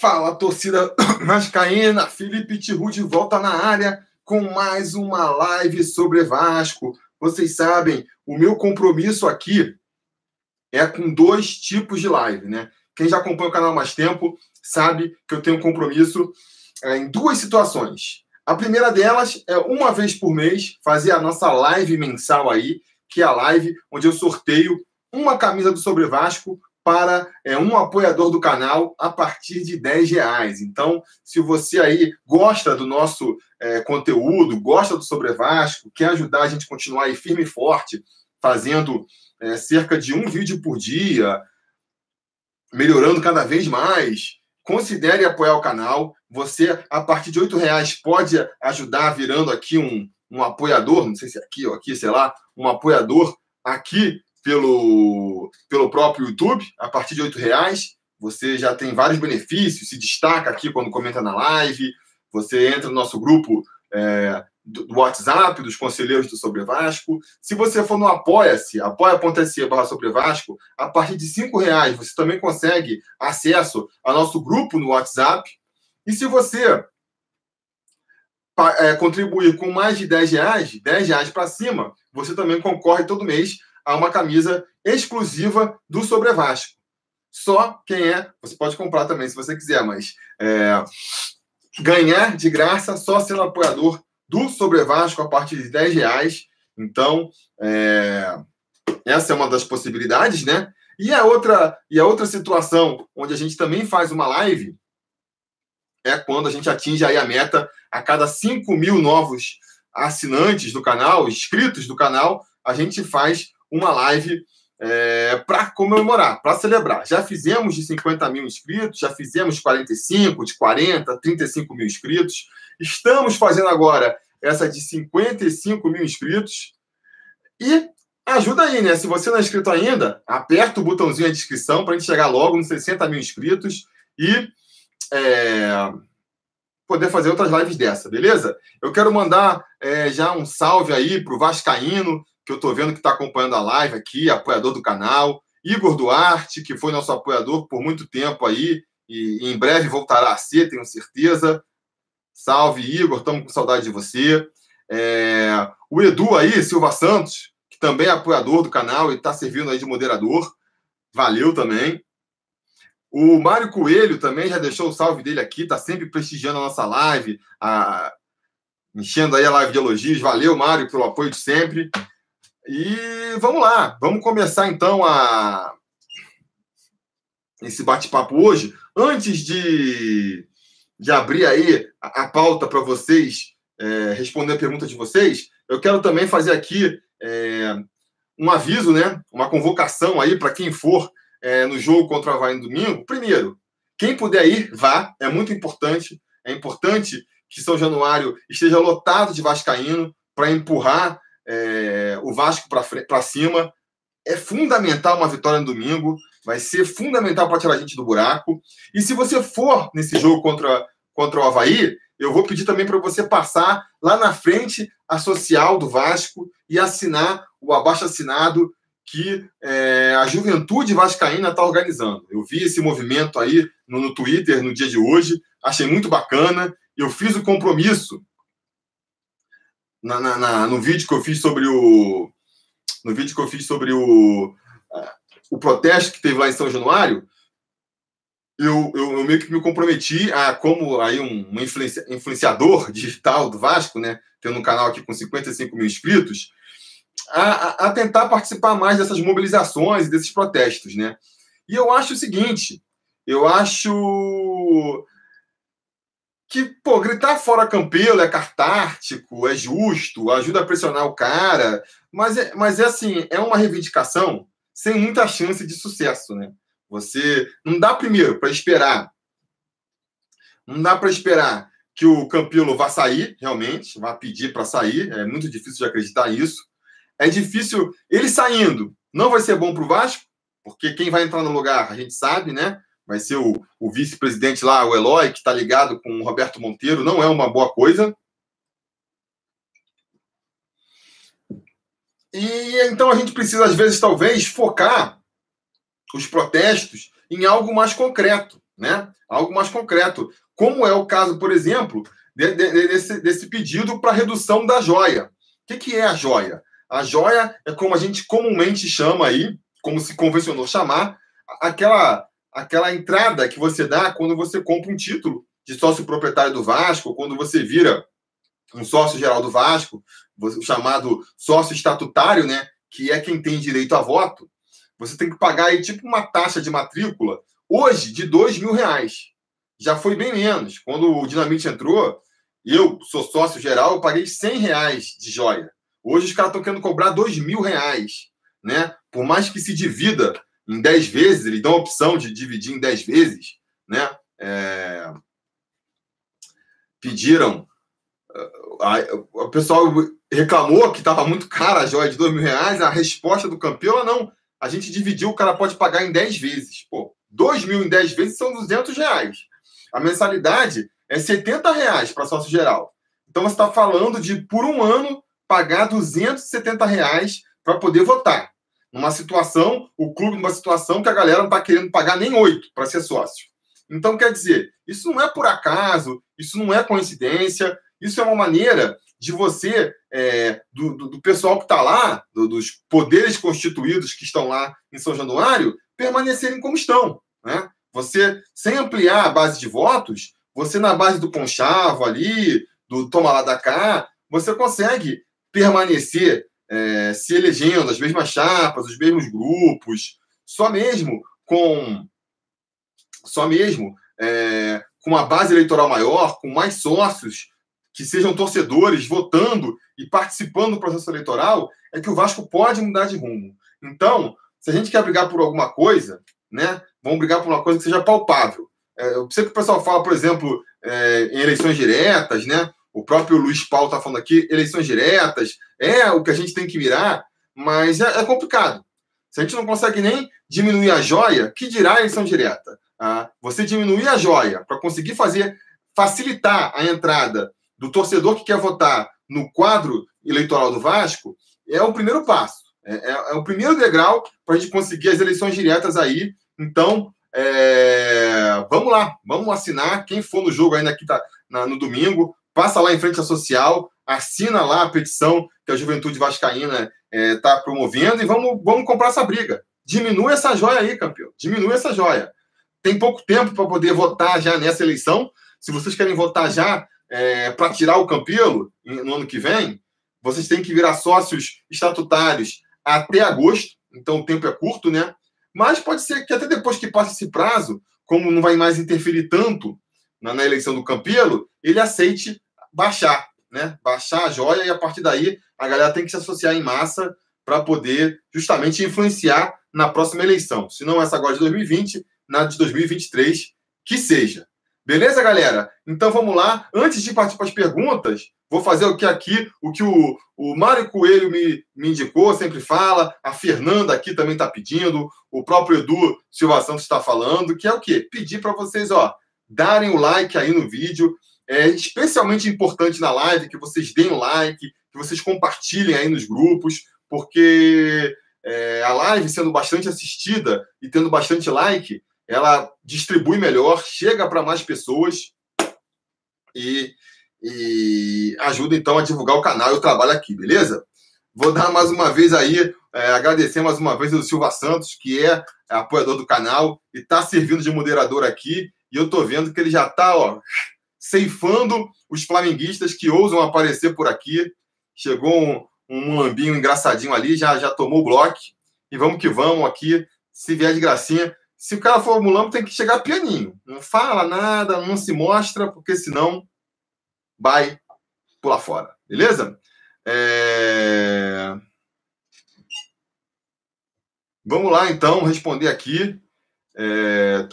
Fala, torcida vascaína, Felipe Tiru de volta na área com mais uma live sobre Vasco. Vocês sabem, o meu compromisso aqui é com dois tipos de live, né? Quem já acompanha o canal há mais tempo sabe que eu tenho compromisso é, em duas situações. A primeira delas é uma vez por mês fazer a nossa live mensal aí, que é a live onde eu sorteio uma camisa do Sobre Vasco para é, um apoiador do canal a partir de 10 reais. Então, se você aí gosta do nosso é, conteúdo, gosta do Sobre Vasco, quer ajudar a gente a continuar aí firme e forte, fazendo é, cerca de um vídeo por dia, melhorando cada vez mais, considere apoiar o canal. Você, a partir de R$ reais, pode ajudar virando aqui um, um apoiador, não sei se é aqui ou aqui, sei lá, um apoiador aqui pelo, pelo próprio YouTube, a partir de R$ reais. Você já tem vários benefícios, se destaca aqui quando comenta na live, você entra no nosso grupo é, do, WhatsApp, dos conselheiros do Sobre Vasco. Se você for no Apoia-se, apoia.se barra Sobre Vasco, a partir de R$ reais você também consegue acesso ao nosso grupo no WhatsApp. E se você é, contribuir com mais de 10 reais, 10 reais para cima, você também concorre todo mês a uma camisa exclusiva do Sobre Vasco. Só quem é, você pode comprar também se você quiser, mas é, ganhar de graça só sendo apoiador do Sobre Vasco a partir de 10 reais. Então, é, essa é uma das possibilidades, né? E a outra e a outra situação onde a gente também faz uma live é quando a gente atinge aí a meta a cada 5 mil novos assinantes do canal, inscritos do canal, a gente faz uma live é, para comemorar, para celebrar. Já fizemos de 50 mil inscritos, já fizemos de 45, de 40, 35 mil inscritos. Estamos fazendo agora essa de 55 mil inscritos. E ajuda aí, né? Se você não é inscrito ainda, aperta o botãozinho da descrição para a gente chegar logo nos 60 mil inscritos e é, poder fazer outras lives dessa, beleza? Eu quero mandar é, já um salve aí para o Vascaíno, que eu estou vendo que está acompanhando a live aqui, apoiador do canal. Igor Duarte, que foi nosso apoiador por muito tempo aí, e em breve voltará a ser, tenho certeza. Salve, Igor, estamos com saudade de você. É... O Edu aí, Silva Santos, que também é apoiador do canal e está servindo aí de moderador. Valeu também. O Mário Coelho também já deixou o salve dele aqui, está sempre prestigiando a nossa live, a... enchendo aí a live de elogios. Valeu, Mário, pelo apoio de sempre. E vamos lá, vamos começar então a esse bate-papo hoje. Antes de, de abrir aí a, a pauta para vocês é, responder a pergunta de vocês, eu quero também fazer aqui é, um aviso, né? Uma convocação aí para quem for é, no jogo contra o Havaí no domingo. Primeiro, quem puder ir, vá, é muito importante. É importante que São Januário esteja lotado de Vascaíno para empurrar é, o Vasco para cima. É fundamental uma vitória no domingo, vai ser fundamental para tirar a gente do buraco. E se você for nesse jogo contra, contra o Havaí, eu vou pedir também para você passar lá na frente a social do Vasco e assinar o abaixo assinado que é, a Juventude Vascaína está organizando. Eu vi esse movimento aí no, no Twitter no dia de hoje, achei muito bacana. Eu fiz o compromisso na, na, na, no vídeo que eu fiz sobre o no vídeo que eu fiz sobre o o protesto que teve lá em São Januário, eu, eu, eu meio que me comprometi a, como aí um, um influencia, influenciador digital do Vasco, né, tendo um canal aqui com 55 mil inscritos, a, a, tentar participar mais dessas mobilizações desses protestos, né? E eu acho o seguinte, eu acho que, pô, gritar fora Campelo é cartártico, é justo, ajuda a pressionar o cara, mas é, mas é assim, é uma reivindicação sem muita chance de sucesso, né? Você não dá primeiro para esperar, não dá para esperar que o Campelo vá sair, realmente, vá pedir para sair, é muito difícil de acreditar nisso. É difícil ele saindo, não vai ser bom para o Vasco, porque quem vai entrar no lugar a gente sabe, né? Vai ser o, o vice-presidente lá, o Eloy, que está ligado com o Roberto Monteiro, não é uma boa coisa. E então a gente precisa, às vezes, talvez, focar os protestos em algo mais concreto. né? Algo mais concreto. Como é o caso, por exemplo, de, de, desse, desse pedido para redução da joia. O que, que é a joia? A joia é como a gente comumente chama aí, como se convencionou chamar, aquela, aquela entrada que você dá quando você compra um título de sócio proprietário do Vasco, quando você vira um sócio geral do Vasco, o chamado sócio estatutário, né? Que é quem tem direito a voto. Você tem que pagar aí tipo uma taxa de matrícula, hoje, de dois mil reais. Já foi bem menos. Quando o Dinamite entrou, eu sou sócio geral, eu paguei 100 reais de joia. Hoje os caras estão querendo cobrar dois mil reais. Né? Por mais que se divida em 10 vezes, eles dão a opção de dividir em 10 vezes, né? É... Pediram. O pessoal reclamou que estava muito cara a joia de dois mil reais. A resposta do campeão, não. A gente dividiu, o cara pode pagar em 10 vezes. Pô, 2 mil em 10 vezes são 200 reais. A mensalidade é 70 reais para sócio geral. Então você está falando de, por um ano, pagar 270 reais para poder votar. Numa situação, o clube numa situação que a galera não está querendo pagar nem oito para ser sócio. Então, quer dizer, isso não é por acaso, isso não é coincidência, isso é uma maneira de você, é, do, do, do, pessoal que está lá, do, dos poderes constituídos que estão lá em São Januário, permanecerem como estão. Né? Você, sem ampliar a base de votos, você na base do conchavo ali, do toma lá da cá, você consegue permanecer é, se elegendo as mesmas chapas, os mesmos grupos, só mesmo com só mesmo é, com uma base eleitoral maior, com mais sócios que sejam torcedores votando e participando do processo eleitoral, é que o Vasco pode mudar de rumo. Então, se a gente quer brigar por alguma coisa, né, vamos brigar por uma coisa que seja palpável. É, eu sei que o pessoal fala, por exemplo, é, em eleições diretas, né? O próprio Luiz Paulo está falando aqui, eleições diretas, é o que a gente tem que virar, mas é, é complicado. Se a gente não consegue nem diminuir a joia, que dirá a eleição direta? Ah, você diminuir a joia para conseguir fazer, facilitar a entrada do torcedor que quer votar no quadro eleitoral do Vasco, é o primeiro passo. É, é, é o primeiro degrau para a gente conseguir as eleições diretas aí. Então, é, vamos lá, vamos assinar. Quem for no jogo ainda aqui tá, na, no domingo, passa lá em frente à social, assina lá a petição que a Juventude Vascaína está é, tá promovendo e vamos, vamos comprar essa briga. Diminui essa joia aí, campeão. Diminui essa joia. Tem pouco tempo para poder votar já nessa eleição. Se vocês querem votar já é, para tirar o Campelo no ano que vem, vocês têm que virar sócios estatutários até agosto. Então o tempo é curto, né? Mas pode ser que até depois que passe esse prazo, como não vai mais interferir tanto na, na eleição do Campelo, ele aceite baixar, né? Baixar a joia e a partir daí a galera tem que se associar em massa para poder justamente influenciar na próxima eleição. Se não essa agora de 2020, na de 2023, que seja. Beleza, galera? Então vamos lá. Antes de partir para as perguntas, vou fazer o que aqui, o que o, o Mário Coelho me, me indicou, sempre fala, a Fernanda aqui também está pedindo, o próprio Edu Silva Santos está falando, que é o quê? Pedir para vocês, ó, darem o like aí no vídeo. É especialmente importante na live que vocês deem o like, que vocês compartilhem aí nos grupos, porque é, a live sendo bastante assistida e tendo bastante like, ela distribui melhor, chega para mais pessoas e, e, ajuda então a divulgar o canal e o trabalho aqui, beleza? Vou dar mais uma vez aí, é, agradecer mais uma vez ao Silva Santos, que é apoiador do canal e está servindo de moderador aqui. E eu estou vendo que ele já está ceifando os flamenguistas que ousam aparecer por aqui. Chegou um, um lambinho engraçadinho ali, já, já tomou o bloco. E vamos que vamos aqui. Se vier de gracinha, se o cara for mulambo, tem que chegar pianinho. Não fala nada, não se mostra, porque senão vai pular fora. Beleza? É... Vamos lá, então, responder aqui. É...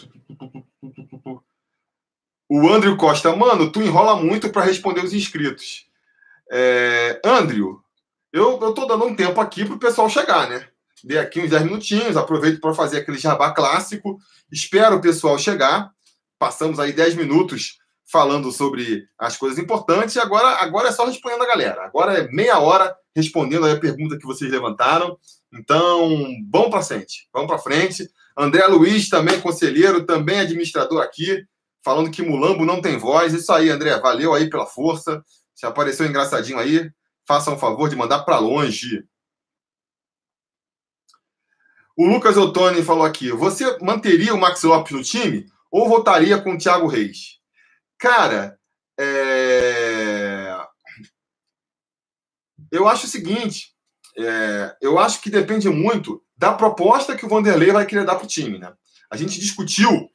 O Andrew Costa, mano, tu enrola muito para responder os inscritos. É... Andrew, eu, eu tô dando um tempo aqui pro pessoal chegar, né? Dei aqui uns 10 minutinhos, aproveito para fazer aquele jabá clássico. Espero o pessoal chegar. Passamos aí 10 minutos falando sobre as coisas importantes. Agora, agora é só respondendo a galera. Agora é meia hora respondendo a pergunta que vocês levantaram. Então, vamos para frente. Vamos para frente. André Luiz, também conselheiro, também administrador aqui, falando que Mulambo não tem voz. Isso aí, André, valeu aí pela força. Se apareceu engraçadinho aí, faça um favor de mandar para longe. O Lucas Ottoni falou aqui: você manteria o Max Lopes no time ou votaria com o Thiago Reis? Cara, é... eu acho o seguinte: é... eu acho que depende muito da proposta que o Vanderlei vai querer dar para o time. Né? A gente discutiu,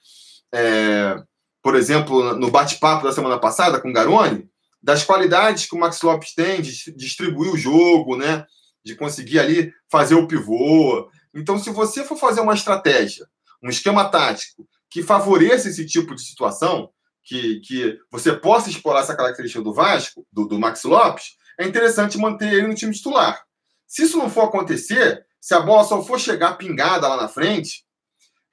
é... por exemplo, no bate-papo da semana passada com o Garoni, das qualidades que o Max Lopes tem de distribuir o jogo, né? de conseguir ali fazer o pivô então, se você for fazer uma estratégia, um esquema tático que favoreça esse tipo de situação, que, que você possa explorar essa característica do Vasco, do, do Max Lopes, é interessante manter ele no time titular. Se isso não for acontecer, se a bola só for chegar pingada lá na frente,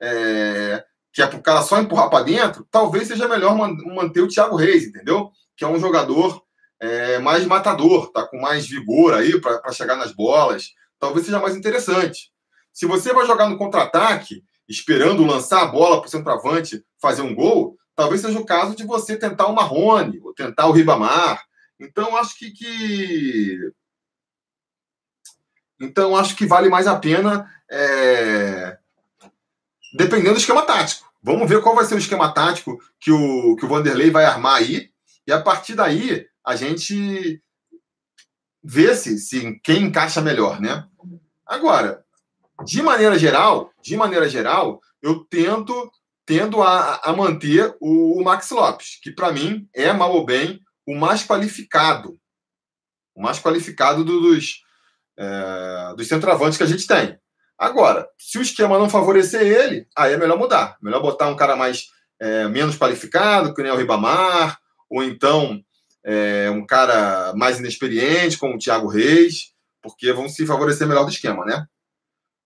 é, que é para o cara só empurrar para dentro, talvez seja melhor manter o Thiago Reis, entendeu? Que é um jogador é, mais matador, tá com mais vigor aí para chegar nas bolas. Talvez seja mais interessante. Se você vai jogar no contra-ataque, esperando lançar a bola para o centroavante fazer um gol, talvez seja o caso de você tentar o Marrone, ou tentar o Ribamar. Então, acho que, que... Então, acho que vale mais a pena, é... dependendo do esquema tático. Vamos ver qual vai ser o esquema tático que o, que o Vanderlei vai armar aí. E a partir daí, a gente vê se, se quem encaixa melhor, né? Agora, de maneira geral, de maneira geral, eu tento tendo a, a manter o, o Max Lopes, que para mim é mal ou bem o mais qualificado, o mais qualificado do, dos é, dos centroavantes que a gente tem. Agora, se o esquema não favorecer ele, aí é melhor mudar, melhor botar um cara mais é, menos qualificado, que nem o Ribamar, ou então é, um cara mais inexperiente, como o Thiago Reis, porque vão se favorecer melhor do esquema, né?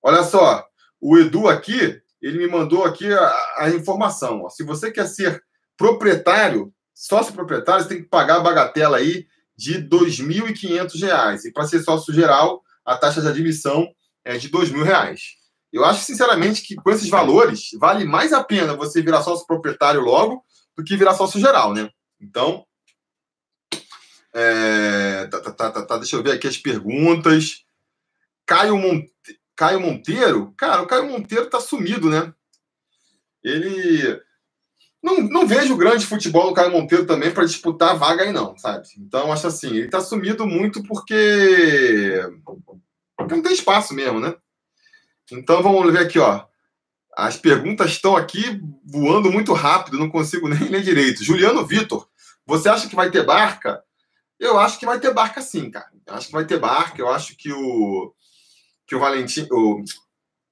Olha só, o Edu aqui, ele me mandou aqui a, a informação. Ó. Se você quer ser proprietário, sócio proprietário, você tem que pagar a bagatela aí de R$ 2.500. E para ser sócio geral, a taxa de admissão é de R$ 2.000. Eu acho, sinceramente, que com esses valores, vale mais a pena você virar sócio proprietário logo do que virar sócio geral, né? Então, é, tá, tá, tá, tá, deixa eu ver aqui as perguntas. Caio Monte... Caio Monteiro, cara, o Caio Monteiro tá sumido, né? Ele. Não, não vejo grande futebol do Caio Monteiro também para disputar a vaga aí, não, sabe? Então, acho assim, ele tá sumido muito porque. Porque não tem espaço mesmo, né? Então, vamos ver aqui, ó. As perguntas estão aqui voando muito rápido, não consigo nem ler direito. Juliano Vitor, você acha que vai ter barca? Eu acho que vai ter barca sim, cara. Eu acho que vai ter barca. Eu acho que o que o Valentim, o,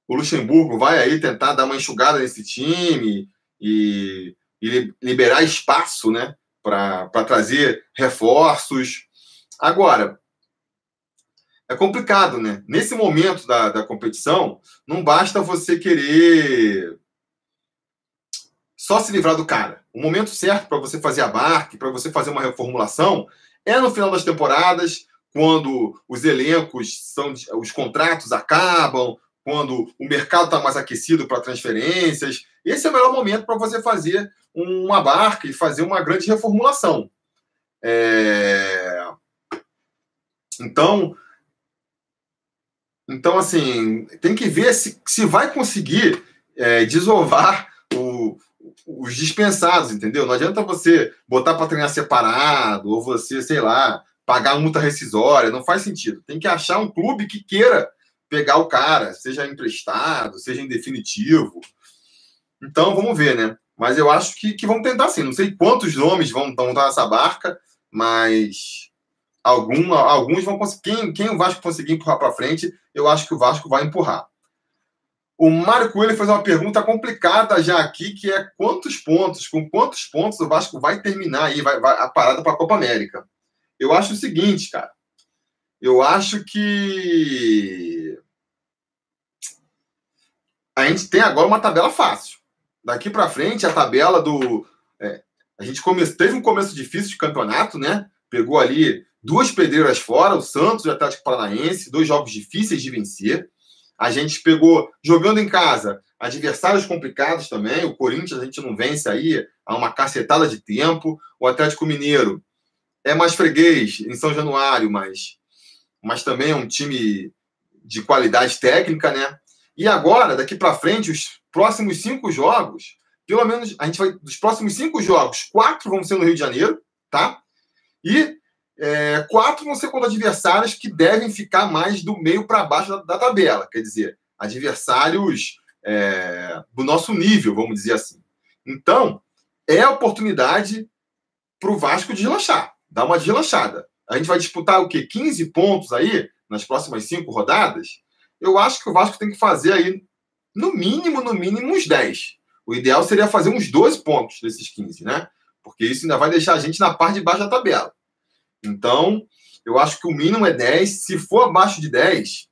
o Luxemburgo vai aí tentar dar uma enxugada nesse time e, e liberar espaço, né, para trazer reforços. Agora, é complicado, né? Nesse momento da, da competição, não basta você querer só se livrar do cara. O momento certo para você fazer a barca, para você fazer uma reformulação, é no final das temporadas, quando os elencos são os contratos acabam, quando o mercado está mais aquecido para transferências. Esse é o melhor momento para você fazer uma barca e fazer uma grande reformulação. É... Então, então assim, tem que ver se, se vai conseguir é, desovar o, os dispensados, entendeu? Não adianta você botar para treinar separado ou você, sei lá, pagar multa rescisória, não faz sentido. Tem que achar um clube que queira pegar o cara, seja emprestado, seja em definitivo. Então, vamos ver, né? Mas eu acho que, que vão tentar sim. Não sei quantos nomes vão, vão dar nessa barca, mas algum, alguns vão conseguir. Quem, quem o Vasco conseguir empurrar para frente, eu acho que o Vasco vai empurrar. O Mário Coelho fez uma pergunta complicada já aqui, que é quantos pontos, com quantos pontos o Vasco vai terminar aí vai, vai a parada para a Copa América? Eu acho o seguinte, cara. Eu acho que a gente tem agora uma tabela fácil. Daqui para frente, a tabela do. É, a gente come... teve um começo difícil de campeonato, né? Pegou ali duas pedreiras fora, o Santos e o Atlético Paranaense, dois jogos difíceis de vencer. A gente pegou, jogando em casa, adversários complicados também. O Corinthians a gente não vence aí há uma cacetada de tempo. O Atlético Mineiro é mais freguês em São Januário, mas, mas também é um time de qualidade técnica, né? E agora, daqui para frente, os próximos cinco jogos, pelo menos a gente vai. Dos próximos cinco jogos, quatro vão ser no Rio de Janeiro, tá? E é, quatro vão ser contra adversários que devem ficar mais do meio para baixo da, da, tabela. Quer dizer, adversários é, do nosso nível, vamos dizer assim. Então, é a oportunidade para o Vasco deslanchar, dar uma deslanchada. A gente vai disputar o quê? 15 pontos aí nas próximas cinco rodadas? Eu acho que o Vasco tem que fazer aí, no mínimo, no mínimo, uns 10. O ideal seria fazer uns 12 pontos desses 15, né? Porque isso ainda vai deixar a gente na parte de baixo da tabela. Então, eu acho que o mínimo é 10. Se for abaixo de 10,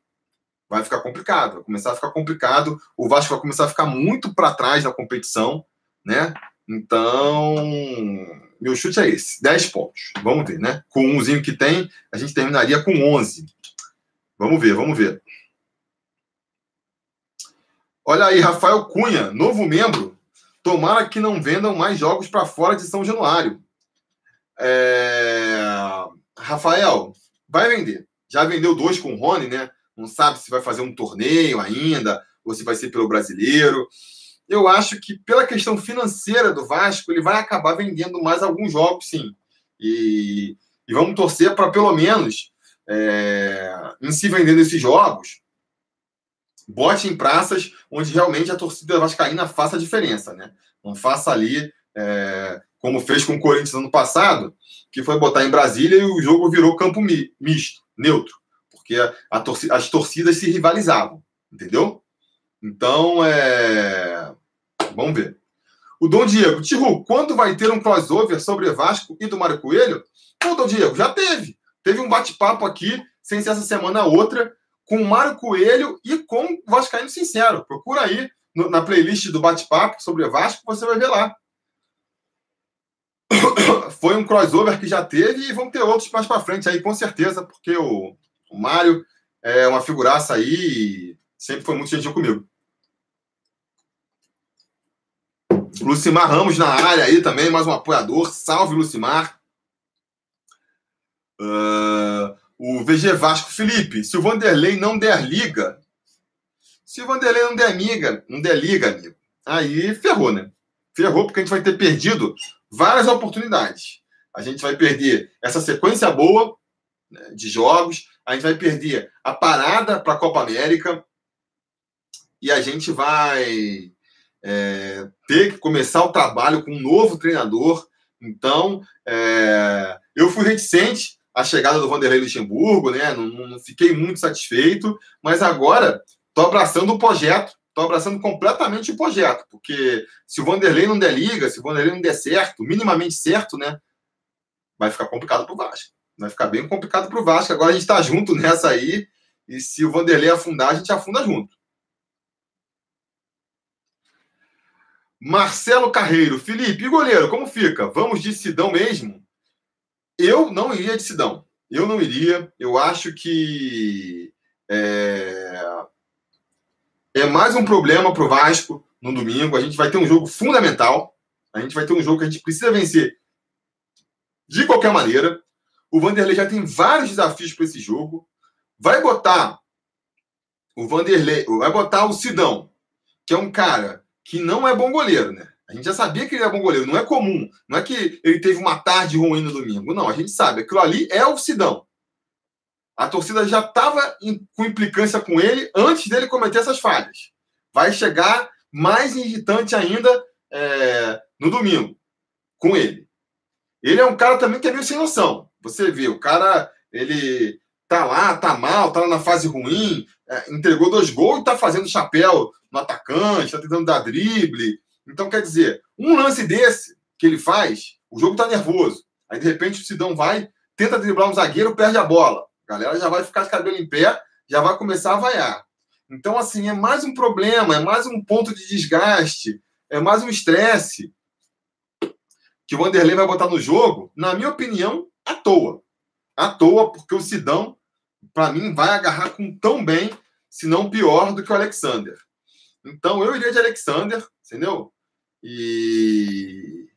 vai ficar complicado. Vai começar a ficar complicado. O Vasco vai começar a ficar muito para trás na competição, né? Então, meu chute é esse: 10 pontos. Vamos ver, né? Com o umzinho que tem, a gente terminaria com 11. Vamos ver, vamos ver. Olha aí, Rafael Cunha, novo membro. Tomara que não vendam mais jogos para fora de São Januário. É... Rafael, vai vender. Já vendeu dois com o Rony, né? Não sabe se vai fazer um torneio ainda, ou se vai ser pelo brasileiro. Eu acho que, pela questão financeira do Vasco, ele vai acabar vendendo mais alguns jogos, sim. E, e vamos torcer para, pelo menos, é, em se vendendo esses jogos, bote em praças onde realmente a torcida vascaína faça a diferença, né? Não faça ali é, como fez com o Corinthians ano passado, que foi botar em Brasília e o jogo virou campo misto, neutro, porque a torcida, as torcidas se rivalizavam, entendeu? Então, é... vamos ver. O Dom Diego, Tiru, quando vai ter um crossover sobre Vasco e do Mário Coelho? Pô, Dom Diego, já teve. Teve um bate-papo aqui, sem ser essa semana outra, com o Mário Coelho e com o Vascaíno Sincero. Procura aí no, na playlist do bate-papo sobre Vasco, você vai ver lá. foi um crossover que já teve e vão ter outros mais para frente aí, com certeza, porque o, o Mário é uma figuraça aí e sempre foi muito gentil comigo. Lucimar Ramos na área aí também, mais um apoiador. Salve, Lucimar. Uh, o VG Vasco Felipe, se o Vanderlei não der liga, se o Vanderlei não der miga, não der liga, amigo, aí ferrou, né? Ferrou porque a gente vai ter perdido várias oportunidades. A gente vai perder essa sequência boa né, de jogos, a gente vai perder a parada para a Copa América e a gente vai é, ter que começar o trabalho com um novo treinador. Então, é, eu fui reticente à chegada do Vanderlei Luxemburgo, né? Não, não fiquei muito satisfeito, mas agora estou abraçando o projeto estou abraçando completamente o projeto, porque se o Vanderlei não der liga, se o Vanderlei não der certo, minimamente certo, né? Vai ficar complicado para o Vasco. Vai ficar bem complicado para o Vasco. Agora a gente está junto nessa aí, e se o Vanderlei afundar, a gente afunda junto. Marcelo Carreiro, Felipe, e goleiro, como fica? Vamos de Sidão mesmo? Eu não iria de Sidão. Eu não iria. Eu acho que é, é mais um problema para o Vasco no domingo. A gente vai ter um jogo fundamental. A gente vai ter um jogo que a gente precisa vencer de qualquer maneira. O Vanderlei já tem vários desafios para esse jogo. Vai botar o Vanderlei, vai botar o Sidão, que é um cara que não é bom goleiro, né? A gente já sabia que ele é bom goleiro, não é comum. Não é que ele teve uma tarde ruim no domingo. Não, a gente sabe. Aquilo ali é o Sidão. A torcida já estava com implicância com ele antes dele cometer essas falhas. Vai chegar mais irritante ainda é, no domingo com ele. Ele é um cara também que é meio sem noção. Você vê, o cara, ele tá lá, tá mal, tá na fase ruim, é, entregou dois gols e tá fazendo chapéu no atacante, tá tentando dar drible. Então, quer dizer, um lance desse que ele faz, o jogo tá nervoso. Aí, de repente, o Sidão vai, tenta driblar um zagueiro, perde a bola. A galera já vai ficar de cabelo em pé, já vai começar a vaiar. Então, assim, é mais um problema, é mais um ponto de desgaste, é mais um estresse que o Vanderlei vai botar no jogo, na minha opinião, à toa. À toa, porque o Sidão, para mim, vai agarrar com tão bem se não pior do que o Alexander. Então eu iria de Alexander, entendeu? E,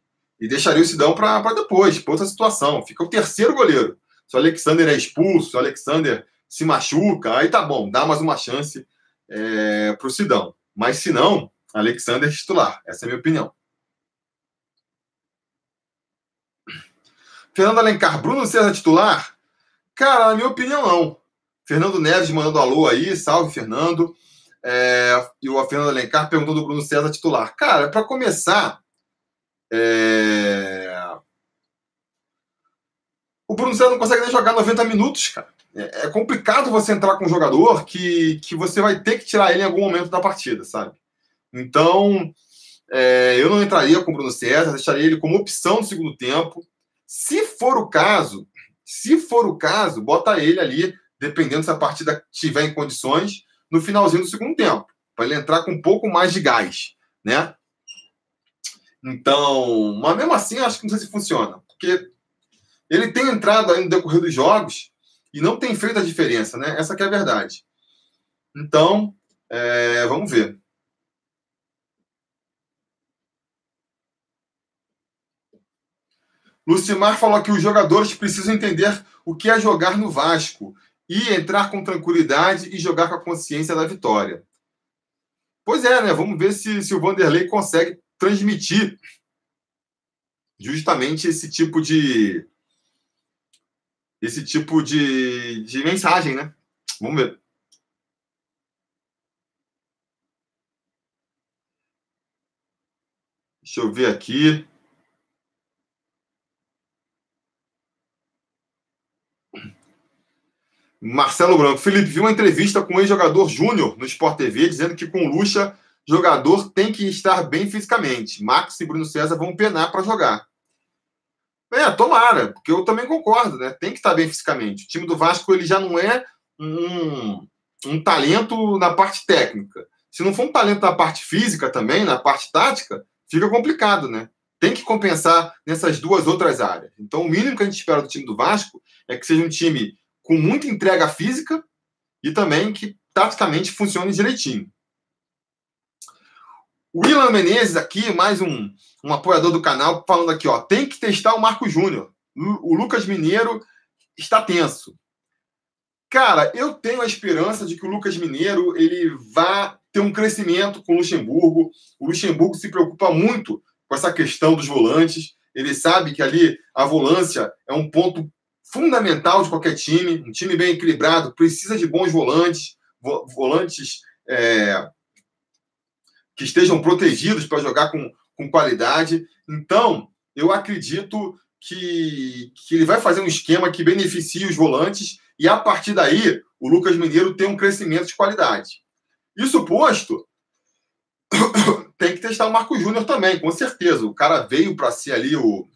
e deixaria o Sidão para depois, para outra situação. Fica o terceiro goleiro. Se o Alexander é expulso, se o Alexander se machuca, aí tá bom, dá mais uma chance é, para o Sidão. Mas se não, Alexander é titular. Essa é a minha opinião. Fernando Alencar, Bruno César titular? Cara, na minha opinião, não. Fernando Neves mandando alô aí, salve Fernando. É, e o Fernando Alencar perguntou do Bruno César titular. Cara, para começar, é... o Bruno César não consegue nem jogar 90 minutos, cara. É, é complicado você entrar com um jogador que, que você vai ter que tirar ele em algum momento da partida, sabe? Então, é, eu não entraria com o Bruno César, deixaria ele como opção no segundo tempo. Se for o caso, se for o caso, bota ele ali, dependendo se a partida estiver em condições, no finalzinho do segundo tempo, para ele entrar com um pouco mais de gás, né? Então, mas mesmo assim, acho que não sei se funciona, porque ele tem entrado aí no decorrer dos jogos e não tem feito a diferença, né? Essa que é a verdade. Então, é, vamos ver. Lucimar falou que os jogadores precisam entender o que é jogar no Vasco e entrar com tranquilidade e jogar com a consciência da vitória. Pois é, né? Vamos ver se, se o Vanderlei consegue transmitir justamente esse tipo de esse tipo de, de mensagem, né? Vamos ver. Deixa eu ver aqui. Marcelo Branco. Felipe, viu uma entrevista com o ex-jogador Júnior no Sport TV dizendo que com Lucha, jogador tem que estar bem fisicamente. Max e Bruno César vão penar para jogar. É, tomara, porque eu também concordo, né? Tem que estar bem fisicamente. O time do Vasco ele já não é um, um talento na parte técnica. Se não for um talento na parte física também, na parte tática, fica complicado, né? Tem que compensar nessas duas outras áreas. Então, o mínimo que a gente espera do time do Vasco é que seja um time com muita entrega física e também que taticamente funcione direitinho. O Willan Menezes aqui, mais um, um apoiador do canal, falando aqui, ó, tem que testar o Marco Júnior. O Lucas Mineiro está tenso. Cara, eu tenho a esperança de que o Lucas Mineiro ele vá ter um crescimento com o Luxemburgo. O Luxemburgo se preocupa muito com essa questão dos volantes. Ele sabe que ali a volância é um ponto fundamental de qualquer time. Um time bem equilibrado precisa de bons volantes, volantes é, que estejam protegidos para jogar com, com qualidade. Então, eu acredito que, que ele vai fazer um esquema que beneficie os volantes e, a partir daí, o Lucas Mineiro tem um crescimento de qualidade. Isso posto, tem que testar o Marco Júnior também, com certeza. O cara veio para ser ali o.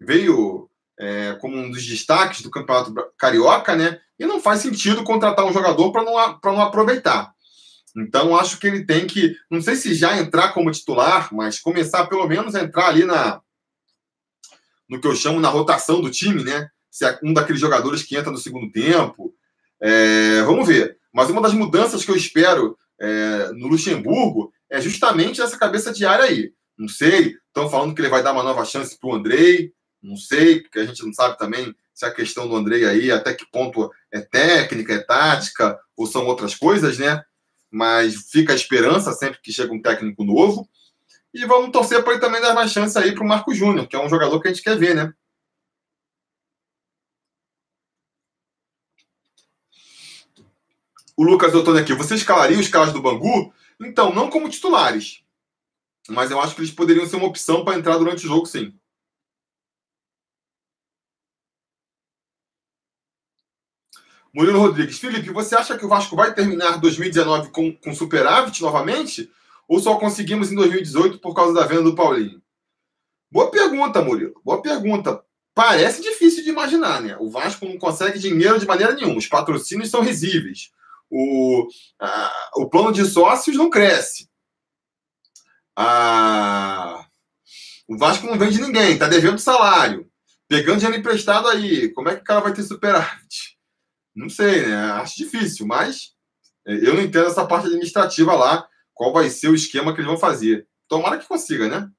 Veio é, como um dos destaques do Campeonato Carioca, né? E não faz sentido contratar um jogador para não, não aproveitar. Então, acho que ele tem que, não sei se já entrar como titular, mas começar pelo menos a entrar ali na no que eu chamo na rotação do time, né? Se é um daqueles jogadores que entra no segundo tempo. É, vamos ver. Mas uma das mudanças que eu espero é, no Luxemburgo é justamente essa cabeça de área aí. Não sei, estão falando que ele vai dar uma nova chance para o Andrei. Não sei, porque a gente não sabe também se a questão do Andrei aí, até que ponto é técnica, é tática, ou são outras coisas, né? Mas fica a esperança sempre que chega um técnico novo. E vamos torcer para ele também dar mais chance aí para o Marco Júnior, que é um jogador que a gente quer ver, né? O Lucas Ottoni aqui, você escalaria os caras do Bangu? Então, não como titulares. Mas eu acho que eles poderiam ser uma opção para entrar durante o jogo, sim. Murilo Rodrigues. Felipe, você acha que o Vasco vai terminar 2019 com, com superávit novamente? Ou só conseguimos em 2018 por causa da venda do Paulinho? Boa pergunta, Murilo. Boa pergunta. Parece difícil de imaginar, né? O Vasco não consegue dinheiro de maneira nenhuma. Os patrocínios são risíveis. O, a, o plano de sócios não cresce. A, o Vasco não vende ninguém, tá devendo salário. Pegando dinheiro emprestado aí. Como é que o cara vai ter superávit? Não sei, né? Acho difícil, mas É, eu não entendo essa parte administrativa lá, qual vai ser o esquema que eles vão fazer. Tomara que consiga, né?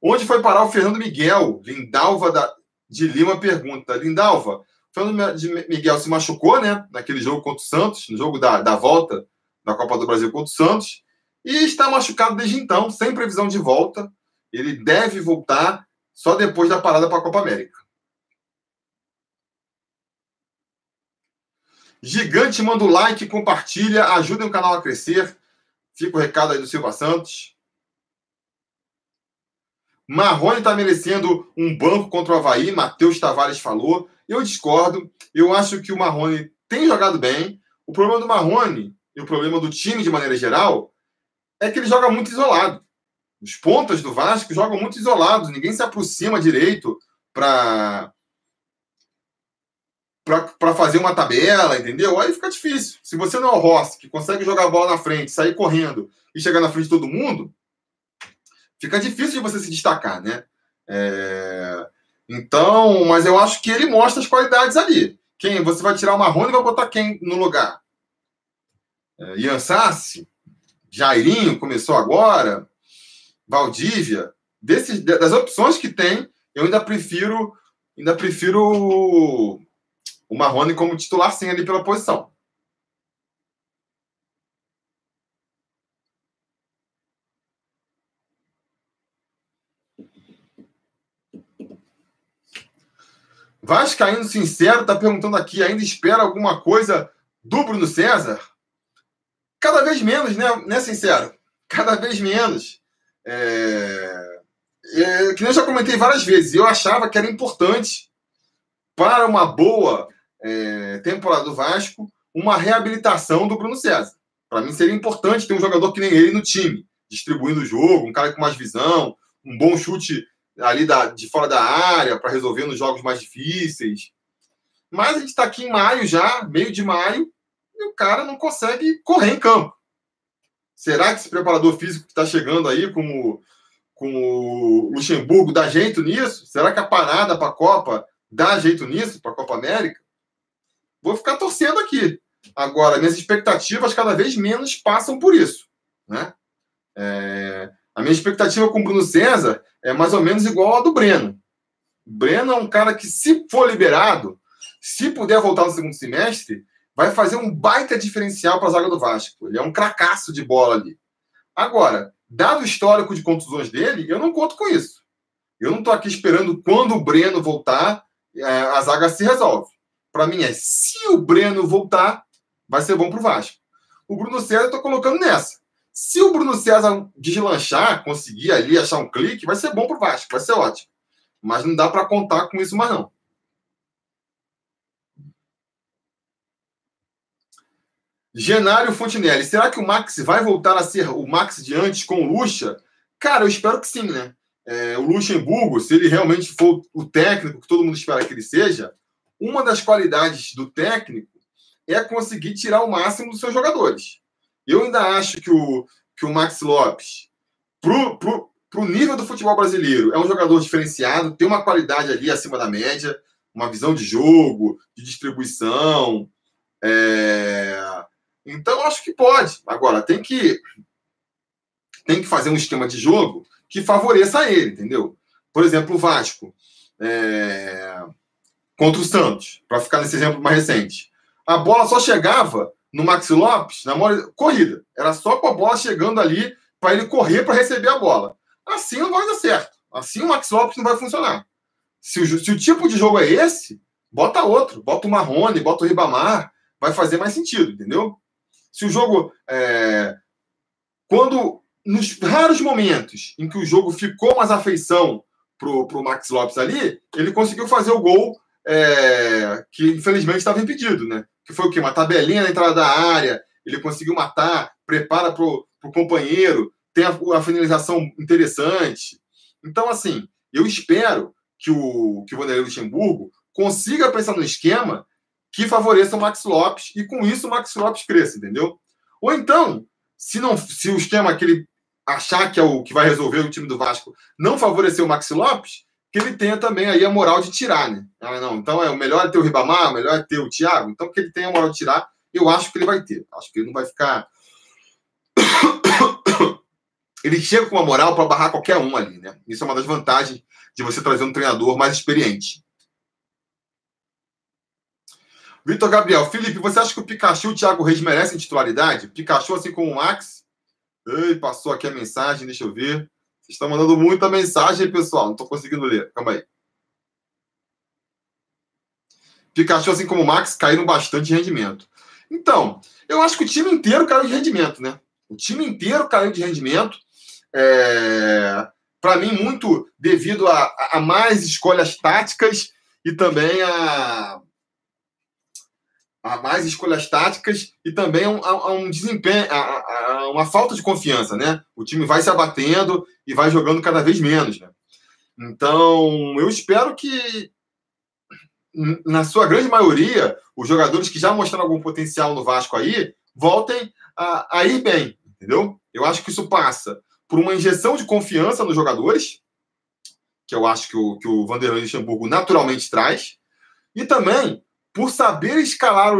Onde foi parar o Fernando Miguel? Lindalva da, de Lima pergunta. Lindalva, o Fernando Miguel se machucou, né? Naquele jogo contra o Santos, no jogo da, da volta da Copa do Brasil contra o Santos. E está machucado desde então, sem previsão de volta. Ele deve voltar só depois da parada para a Copa América. Gigante, manda o like, compartilha, ajuda o canal a crescer. Fica o recado aí do Silva Santos. Marrone está merecendo um banco contra o Havaí, Matheus Tavares falou. Eu discordo. Eu acho que o Marrone tem jogado bem. O problema do Marrone e o problema do time de maneira geral é que ele joga muito isolado. Os pontas do Vasco jogam muito isolados, ninguém se aproxima direito para para fazer uma tabela, entendeu? Aí fica difícil. Se você não é o Rossi, que consegue jogar a bola na frente, sair correndo e chegar na frente de todo mundo, fica difícil de você se destacar, né? É... Então, mas eu acho que ele mostra as qualidades ali. Quem? Você vai tirar o Marrone e vai botar quem no lugar? É, Ian Sassi? Jairinho começou agora? Valdívia? Desses, das opções que tem, eu ainda prefiro ainda prefiro o Marrone como titular sim ali pela posição. Vascaíno Sincero está perguntando aqui, ainda espera alguma coisa do Bruno César? Cada vez menos, né, né Sincero? Cada vez menos. É... É, que eu já comentei várias vezes, eu achava que era importante para uma boa é, temporada do Vasco, uma reabilitação do Bruno César. Para mim seria importante ter um jogador que nem ele no time, distribuindo o jogo, um cara com mais visão, um bom chute ali da, de fora da área para resolver nos jogos mais difíceis. Mas a gente está aqui em maio já, meio de maio, e o cara não consegue correr em campo. Será que esse preparador físico que está chegando aí, como, com o Luxemburgo, dá jeito nisso? Será que a parada para a Copa dá jeito nisso, para a Copa América? Vou ficar torcendo aqui. Agora, minhas expectativas cada vez menos passam por isso. Né? É, a minha expectativa com o Bruno César é mais ou menos igual a do Breno. O Breno é um cara que, se for liberado, se puder voltar no segundo semestre, vai fazer um baita diferencial para a zaga do Vasco. Ele é um cracaço de bola ali. Agora, dado o histórico de contusões dele, eu não conto com isso. Eu não estou aqui esperando quando o Breno voltar, é, a zaga se resolve para mim é se o Breno voltar, vai ser bom para o Vasco. O Bruno César eu tô colocando nessa. Se o Bruno César deslanchar, conseguir ali achar um clique, vai ser bom para o Vasco, vai ser ótimo. Mas não dá para contar com isso mais não. Genário Fontinelli, será que o Max vai voltar a ser o Max de antes com o Lucha? Cara, eu espero que sim, né? É, o Luxemburgo, se ele realmente for o técnico que todo mundo espera que ele seja, uma das qualidades do técnico é conseguir tirar o máximo dos seus jogadores. Eu ainda acho que o, que o Max Lopes, para o nível do futebol brasileiro, é um jogador diferenciado, tem uma qualidade ali acima da média, uma visão de jogo, de distribuição. É... Então, acho que pode. Agora, tem que, tem que fazer um esquema de jogo que favoreça ele, entendeu? Por exemplo, o Vasco. É contra o Santos, para ficar nesse exemplo mais recente. A bola só chegava no Maxi Lopes na corrida. Era só com a bola chegando ali para ele correr para receber a bola. Assim não vai dar certo. Assim o Maxi Lopes não vai funcionar. Se o, se o tipo de jogo é esse, bota outro. Bota o Marrone, bota o Ribamar. Vai fazer mais sentido, entendeu? Se o jogo. É... Quando. Nos raros momentos em que o jogo ficou mais afeição pro, pro Max Lopes ali, ele conseguiu fazer o gol é, que infelizmente estava impedido, né? Que foi o quê? Uma tabelinha na entrada da área, ele conseguiu matar, prepara para o companheiro, tem a, a, finalização interessante. Então, assim, eu espero que o, que o Vanderlei Luxemburgo consiga pensar no esquema que favoreça o Max Lopes e com isso o Max Lopes cresça, entendeu? Ou então, se não se o esquema que ele achar que é o que vai resolver o time do Vasco não favorecer o Max Lopes, que ele tenha também aí a moral de tirar, né? Ah, não, então é o melhor é ter o Ribamar, o melhor é ter o Thiago, então que ele tenha a moral de tirar Eu acho que ele vai ter. Acho que ele não vai ficar. ele chega com uma moral para barrar qualquer um ali, né? Isso é uma das vantagens de você trazer um treinador mais experiente. Vitor Gabriel, Felipe, você acha que o Pikachu e o Thiago Reis merecem titularidade? Pikachu, assim como o Max? Ei, passou aqui a mensagem, deixa eu ver. Estão mandando muita mensagem, pessoal. Não estou conseguindo ler. Calma aí. Pikachu, assim como o Max, caíram bastante de rendimento. Então, eu acho que o time inteiro caiu de rendimento, né? O time inteiro caiu de rendimento. É... Para mim, muito devido a, a mais escolhas táticas e também a, a mais escolhas táticas e também a, a um desempenho, a, a, uma falta de confiança, né? O time vai se abatendo e vai jogando cada vez menos, né? Então, eu espero que, na sua grande maioria, os jogadores que já mostraram algum potencial no Vasco aí voltem a, a ir bem, entendeu? Eu acho que isso passa por uma injeção de confiança nos jogadores, que eu acho que o, que o Vanderlei Luxemburgo naturalmente traz, e também por saber escalar,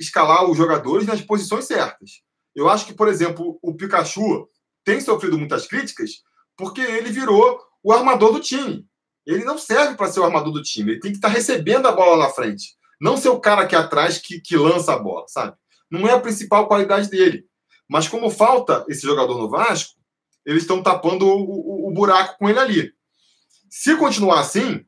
escalar os jogadores nas posições certas. Eu acho que, por exemplo, o Pikachu tem sofrido muitas críticas porque ele virou o armador do time. Ele não serve para ser o armador do time. Ele tem que estar tá recebendo a bola na frente. Não ser o cara aqui atrás que, que lança a bola, sabe? Não é a principal qualidade dele. Mas como falta esse jogador no Vasco, eles estão tapando o, o, o buraco com ele ali. Se continuar assim,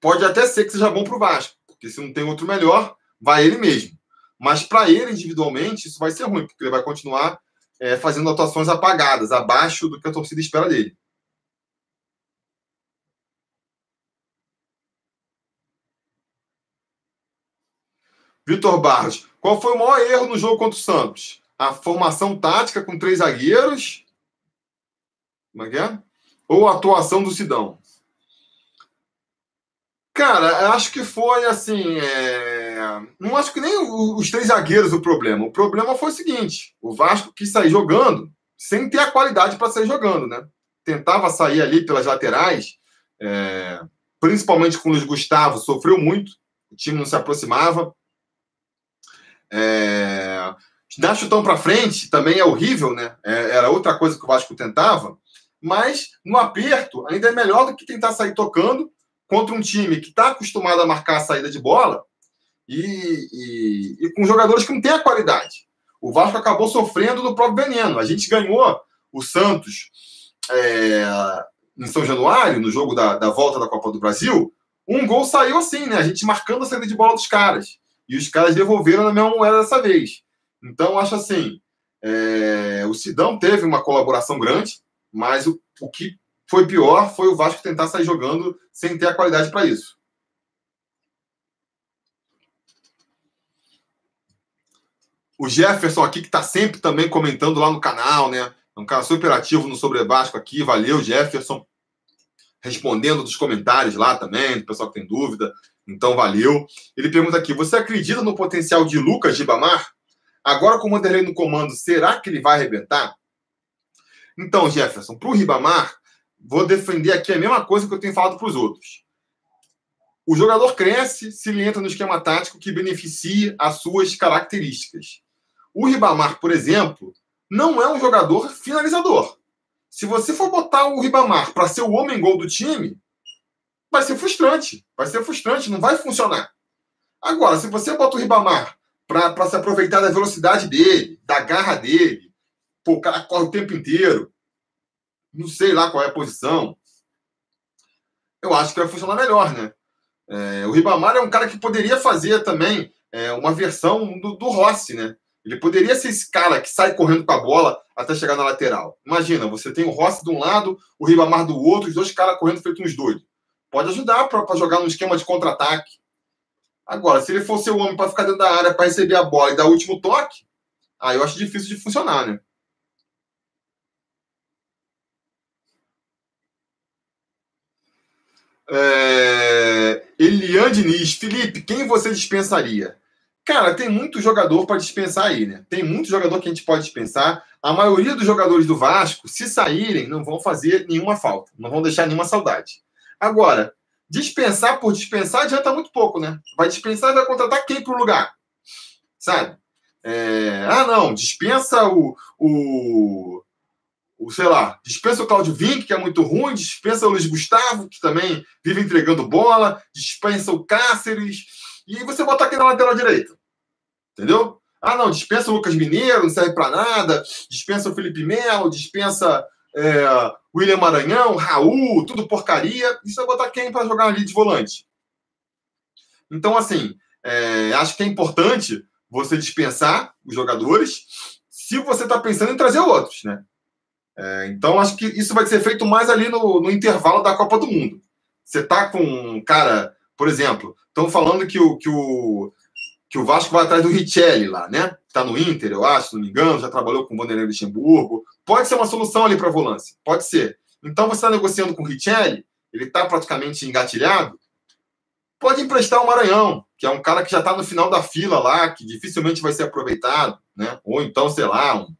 pode até ser que seja bom para o Vasco. Porque se não tem outro melhor, vai ele mesmo. Mas para ele individualmente, isso vai ser ruim, porque ele vai continuar é, fazendo atuações apagadas, abaixo do que a torcida espera dele. Vitor Barros, qual foi o maior erro no jogo contra o Santos? A formação tática com três zagueiros? Como é que é? Ou a atuação do Sidão? Cara, acho que foi assim. É... Não acho que nem os três zagueiros o problema. O problema foi o seguinte: o Vasco quis sair jogando sem ter a qualidade para sair jogando, né? Tentava sair ali pelas laterais, é... principalmente com o Luiz Gustavo, sofreu muito, o time não se aproximava. É... Dar chutão para frente também é horrível, né? É, era outra coisa que o Vasco tentava, mas no aperto ainda é melhor do que tentar sair tocando contra um time que está acostumado a marcar a saída de bola e, e, e, com jogadores que não têm a qualidade. O Vasco acabou sofrendo do próprio veneno. A gente ganhou o Santos é, em São Januário, no jogo da, da volta da Copa do Brasil. Um gol saiu assim, né? A gente marcando a saída de bola dos caras. E os caras devolveram na mesma moeda dessa vez. Então, acho assim: é, o Sidão teve uma colaboração grande, mas o, o que foi pior foi o Vasco tentar sair jogando sem ter a qualidade para isso. O Jefferson aqui, que está sempre também comentando lá no canal, né? É um cara super ativo no Sobre Vasco aqui. Valeu, Jefferson. Respondendo dos comentários lá também, do pessoal que tem dúvida. Então, valeu. Ele pergunta aqui: você acredita no potencial de Lucas Ribamar? Agora com o Vanderlei no comando, será que ele vai arrebentar? Então, Jefferson, para o Ribamar, vou defender aqui a mesma coisa que eu tenho falado para os outros. O jogador cresce se ele entra no esquema tático que beneficie as suas características. O Ribamar, por exemplo, não é um jogador finalizador. Se você for botar o Ribamar para ser o homem-gol do time, vai ser frustrante. Vai ser frustrante, não vai funcionar. Agora, se você bota o Ribamar para se aproveitar da velocidade dele, da garra dele, pô, o cara corre o tempo inteiro, não sei lá qual é a posição. Eu acho que vai funcionar melhor, né? É, o Ribamar é um cara que poderia fazer também é, uma versão do, do Rossi, né? Ele poderia ser esse cara que sai correndo com a bola até chegar na lateral. Imagina, você tem o Rossi de um lado, o Ribamar do outro, os dois caras correndo feito uns doidos. Pode ajudar para jogar num esquema de contra-ataque. Agora, se ele fosse o homem para ficar dentro da área, para receber a bola e dar o último toque, aí eu acho difícil de funcionar, né? É... Elian Diniz, Felipe, quem você dispensaria? Cara, tem muito jogador para dispensar aí, né? Tem muito jogador que a gente pode dispensar. A maioria dos jogadores do Vasco, se saírem, não vão fazer nenhuma falta, não vão deixar nenhuma saudade. Agora, dispensar por dispensar adianta muito pouco, né? Vai dispensar e vai contratar quem para o lugar? Sabe? É, ah, não, dispensa o, o, o, sei lá, dispensa o Claudio Vinck, que é muito ruim, dispensa o Luiz Gustavo, que também vive entregando bola, dispensa o Cáceres, e você bota aqui na lateral direita. Entendeu? Ah, não, dispensa o Lucas Mineiro, não serve para nada, dispensa o Felipe Melo, dispensa é, William Maranhão, Raul, tudo porcaria. Isso vai botar quem para jogar ali de volante? Então, assim, é, acho que é importante você dispensar os jogadores se você está pensando em trazer outros, né? É, então, acho que isso vai ser feito mais ali no, no intervalo da Copa do Mundo. Você está com cara, por exemplo, estão falando que o, que, o, que o Vasco vai atrás do Richelli lá, né? Está no Inter, eu acho, se não me engano, já trabalhou com o Vanderlei Luxemburgo. Pode ser uma solução ali para volância, pode ser. Então, você está negociando com o Richelli, ele está praticamente engatilhado, pode emprestar o Maranhão, que é um cara que já está no final da fila lá, que dificilmente vai ser aproveitado, né? Ou então, sei lá, um,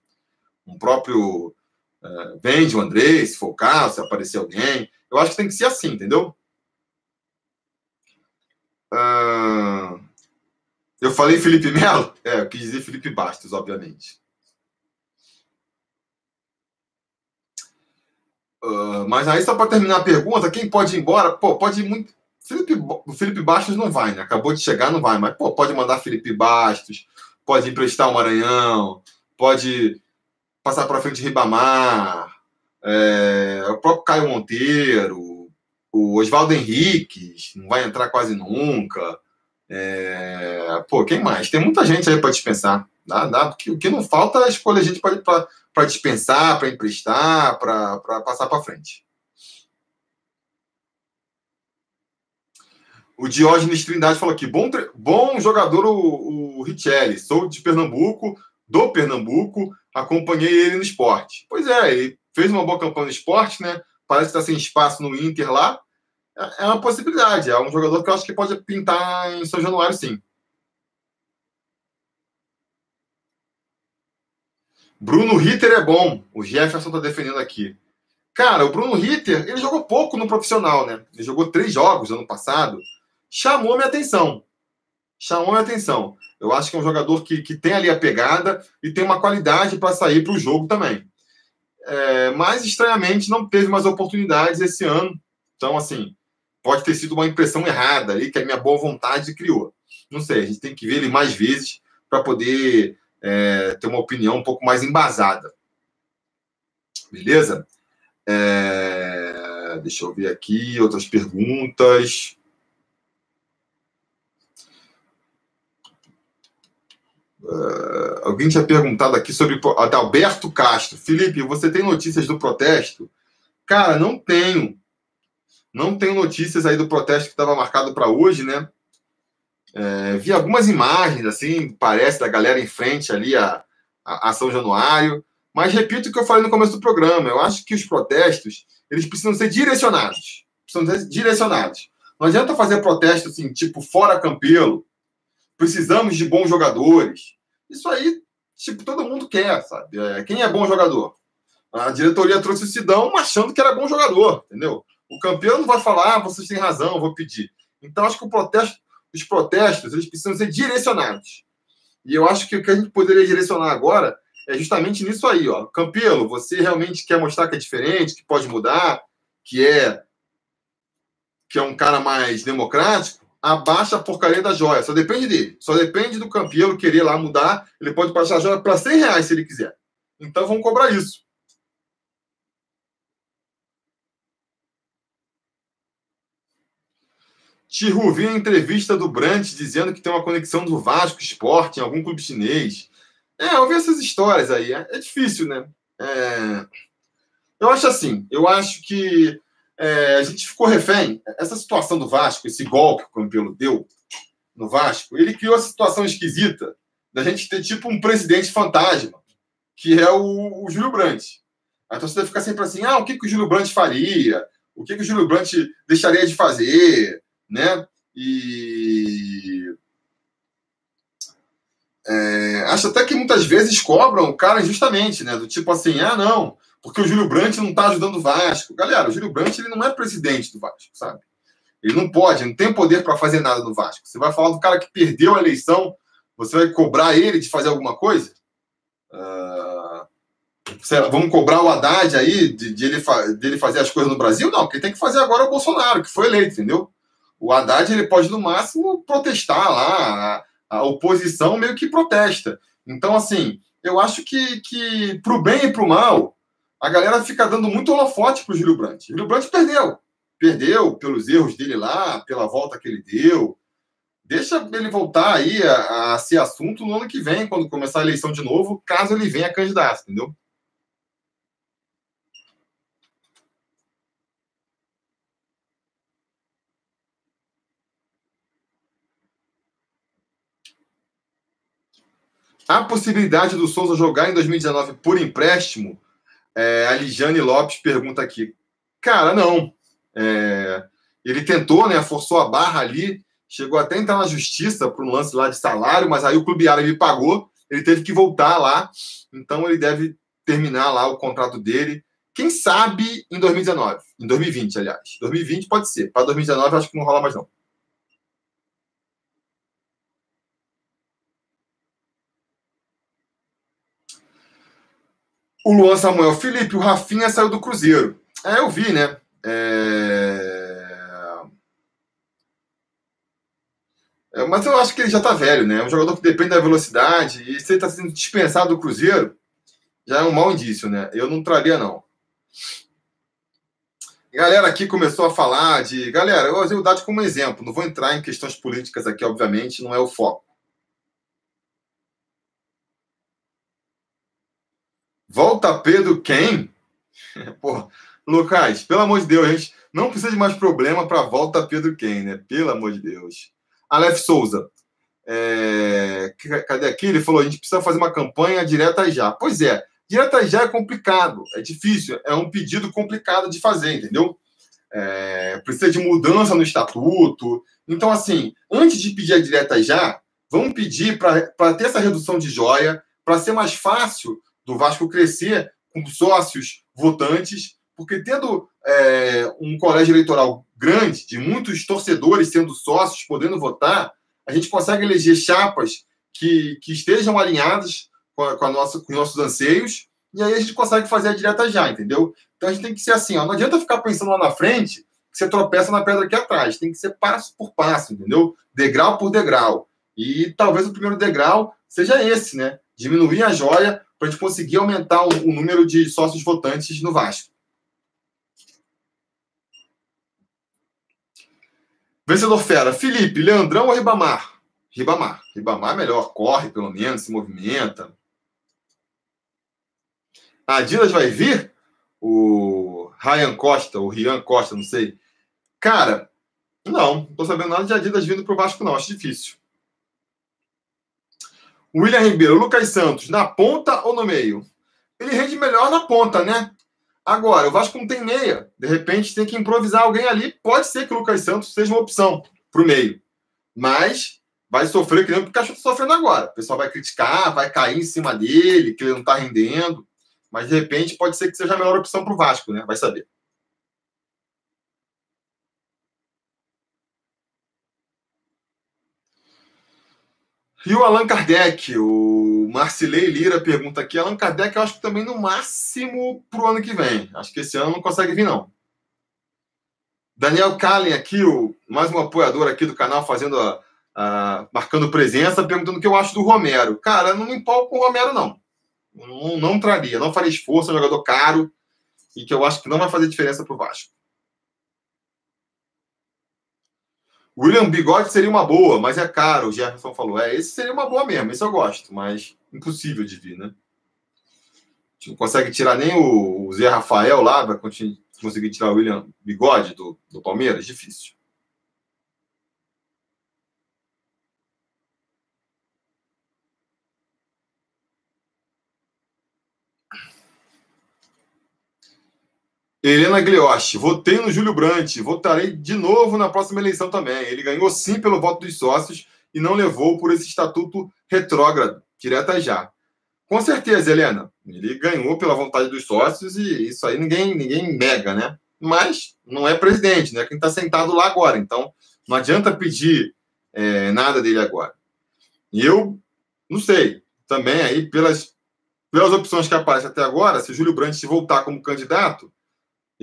um próprio uh, vende o André, se for o caso, se aparecer alguém. Eu acho que tem que ser assim, entendeu? Uh, eu falei Felipe Melo? É, eu quis dizer Felipe Bastos, obviamente. Uh, mas aí, só para terminar a pergunta, quem pode ir embora? Pô, pode ir muito. Felipe, o Felipe Bastos não vai, né? Acabou de chegar, não vai, mas pô, pode mandar Felipe Bastos, pode emprestar o Maranhão, pode passar para frente Ribamar, é, o próprio Caio Monteiro, o Oswaldo Henriques, não vai entrar quase nunca. É, pô, quem mais? Tem muita gente aí para dispensar. Dá, dá, porque o que não falta é escolher gente para dispensar, para emprestar, para passar para frente. O Diógenes Trindade falou aqui: bom, bom jogador o, o Richelli. Sou de Pernambuco, do Pernambuco, acompanhei ele no esporte. Pois é, ele fez uma boa campanha no esporte, né? Parece que está sem espaço no Inter lá. É, é uma possibilidade. É um jogador que eu acho que pode pintar em São Januário, sim. Bruno Ritter é bom. O Jefferson está defendendo aqui. Cara, o Bruno Ritter, ele jogou pouco no profissional, né? Ele jogou três jogos ano passado chamou minha atenção. Chamou minha atenção. Eu acho que é um jogador que, que tem ali a pegada e tem uma qualidade para sair para o jogo também. É, mas, estranhamente, não teve mais oportunidades esse ano. Então, assim, pode ter sido uma impressão errada ali que a minha boa vontade criou. Não sei, a gente tem que ver ele mais vezes para poder é, ter uma opinião um pouco mais embasada. Beleza? É, deixa eu ver aqui outras perguntas. Uh, alguém tinha perguntado aqui sobre Adalberto Castro. Felipe, você tem notícias do protesto? Cara, não tenho. Não tenho notícias aí do protesto que estava marcado para hoje, né? É, vi algumas imagens, assim, parece, da galera em frente ali a, a, a, São Januário. Mas repito o que eu falei no começo do programa. Eu acho que os protestos, eles precisam ser direcionados. Precisam ser direcionados. Não adianta fazer protesto, assim, tipo, fora Campelo, precisamos de bons jogadores. Isso aí, tipo, todo mundo quer, sabe? É, quem é bom jogador? A diretoria trouxe o Sidão achando que era bom jogador, entendeu? O campeão não vai falar, ah, vocês têm razão, vou pedir. Então, acho que protesto, os protestos, eles precisam ser direcionados. E eu acho que o que a gente poderia direcionar agora é justamente nisso aí, ó. Campelo, você realmente quer mostrar que é diferente, que pode mudar, que é que é um cara mais democrático? Abaixa a porcaria da joia. Só depende dele. Só depende do campeão querer lá mudar. Ele pode baixar a joia para 100 reais se ele quiser. Então vamos cobrar isso. Tiru, vi a entrevista do Brandt dizendo que tem uma conexão do Vasco Esporte em algum clube chinês. É, eu vi essas histórias aí. É, é difícil, né? É... Eu acho assim. Eu acho que é, a gente ficou refém. Essa situação do Vasco, esse golpe que o Campelo deu no Vasco, ele criou essa situação esquisita da gente ter tipo um presidente fantasma, que é o, o Júlio Brandt. A torcida fica sempre assim: ah, o que, que o Júlio Brandt faria? O que, que o Júlio Brandt deixaria de fazer? Né? E. É, acho até que muitas vezes cobram o cara injustamente, né? Do tipo assim: ah, não, porque o Júlio Brandt não está ajudando o Vasco. Galera, o Júlio Brandt ele não é presidente do Vasco, sabe? Ele não pode, não tem poder para fazer nada no Vasco. Você vai falar do cara que perdeu a eleição, Você vai cobrar ele de fazer alguma coisa? Uh, vamos cobrar o Haddad aí de, de, ele de ele fazer as coisas no Brasil? Não, quem tem que fazer agora é o Bolsonaro, que foi eleito, entendeu? O Haddad ele pode, no máximo, protestar lá. A, a oposição meio que protesta. Então, assim, eu acho que, que para o bem e para o mal, a galera fica dando muito holofote para o Júlio Brandt. Júlio Brandt perdeu. Perdeu pelos erros dele lá, pela volta que ele deu. Deixa ele voltar aí a, a ser assunto no ano que vem, quando começar a eleição de novo, caso ele venha candidato, entendeu? A possibilidade do Souza jogar em 2019 por empréstimo, é, a Ligiane Lopes pergunta aqui. Cara, não. É, ele tentou, né? Forçou a barra ali, chegou até a entrar na justiça para um lance lá de salário, mas aí o Clube Árabe pagou, ele teve que voltar lá, então ele deve terminar lá o contrato dele. Quem sabe em 2019, em 2020, aliás. 2020 pode ser. Para 2019, acho que não rola mais, não. O Luan Samuel, Felipe, o Rafinha saiu do Cruzeiro. É, eu vi, né? É... É, mas eu acho que ele já tá velho, né? É um jogador que depende da velocidade. E se ele tá sendo dispensado do Cruzeiro, já é um mau indício, né? Eu não traria, não. Galera aqui começou a falar de. Galera, eu usei o Dado como exemplo. Não vou entrar em questões políticas aqui, obviamente, não é o foco. Volta Pedro quem? Porra, Lucas, pelo amor de Deus, gente, não precisa de mais problema para volta Pedro quem, né? Pelo amor de Deus. Aleph Souza. É... Cadê aqui? Ele falou: a gente precisa fazer uma campanha direta já. Pois é, direta já é complicado, é difícil, é um pedido complicado de fazer, entendeu? É... Precisa de mudança no estatuto. Então, assim, antes de pedir a direta já, vamos pedir para ter essa redução de joia, para ser mais fácil do Vasco crescer com sócios votantes, porque tendo é, um colégio eleitoral grande, de muitos torcedores sendo sócios, podendo votar, a gente consegue eleger chapas que, que estejam alinhadas com, a, com, a nossa, com os nossos anseios, e aí a gente consegue fazer a direta já, entendeu? Então a gente tem que ser assim, ó, não adianta ficar pensando lá na frente que você tropeça na pedra aqui atrás, tem que ser passo por passo, entendeu? Degrau por degrau. E talvez o primeiro degrau seja esse, né? Diminuir a joia para a gente conseguir aumentar o, o número de sócios votantes no Vasco. Vencedor fera. Felipe, Leandrão ou Ribamar? Ribamar. Ribamar é melhor, corre pelo menos, se movimenta. A Adidas vai vir? O Ryan Costa, o Rian Costa, não sei. Cara, não, não tô sabendo nada de Adidas vindo pro Vasco, não. Acho difícil. William Ribeiro, Lucas Santos, na ponta ou no meio? Ele rende melhor na ponta, né? Agora, o Vasco não tem meia. De repente tem que improvisar alguém ali. Pode ser que o Lucas Santos seja uma opção para o meio. Mas vai sofrer que nem o Pikachu está sofrendo agora. O pessoal vai criticar, vai cair em cima dele, que ele não está rendendo. Mas de repente pode ser que seja a melhor opção para o Vasco, né? Vai saber. E o Allan Kardec, o Marcilei Lira pergunta aqui. Allan Kardec, eu acho que também no máximo para o ano que vem. Acho que esse ano não consegue vir, não. Daniel Kallen aqui, o, mais um apoiador aqui do canal, fazendo a, a, marcando presença, perguntando o que eu acho do Romero. Cara, não me empolgo com o Romero, não. Não, não traria, não faria esforço, é um jogador caro e que eu acho que não vai fazer diferença para o Vasco. William Bigode seria uma boa, mas é caro, o Jefferson falou. É, esse seria uma boa mesmo, esse eu gosto, mas impossível de vir, né? A gente não consegue tirar nem o, o Zé Rafael lá, vai conseguir tirar o William Bigode do, do Palmeiras? Difícil. Helena Glioche, votei no Júlio Brandt, votarei de novo na próxima eleição também. Ele ganhou sim pelo voto dos sócios e não levou por esse estatuto retrógrado, direta já. Com certeza, Helena, ele ganhou pela vontade dos sócios e isso aí ninguém, ninguém nega, né? Mas não é presidente, né? Quem está sentado lá agora. Então, não adianta pedir é, nada dele agora. E eu Não sei. Também aí, pelas, pelas opções que aparecem até agora, se o Júlio Brandt voltar como candidato,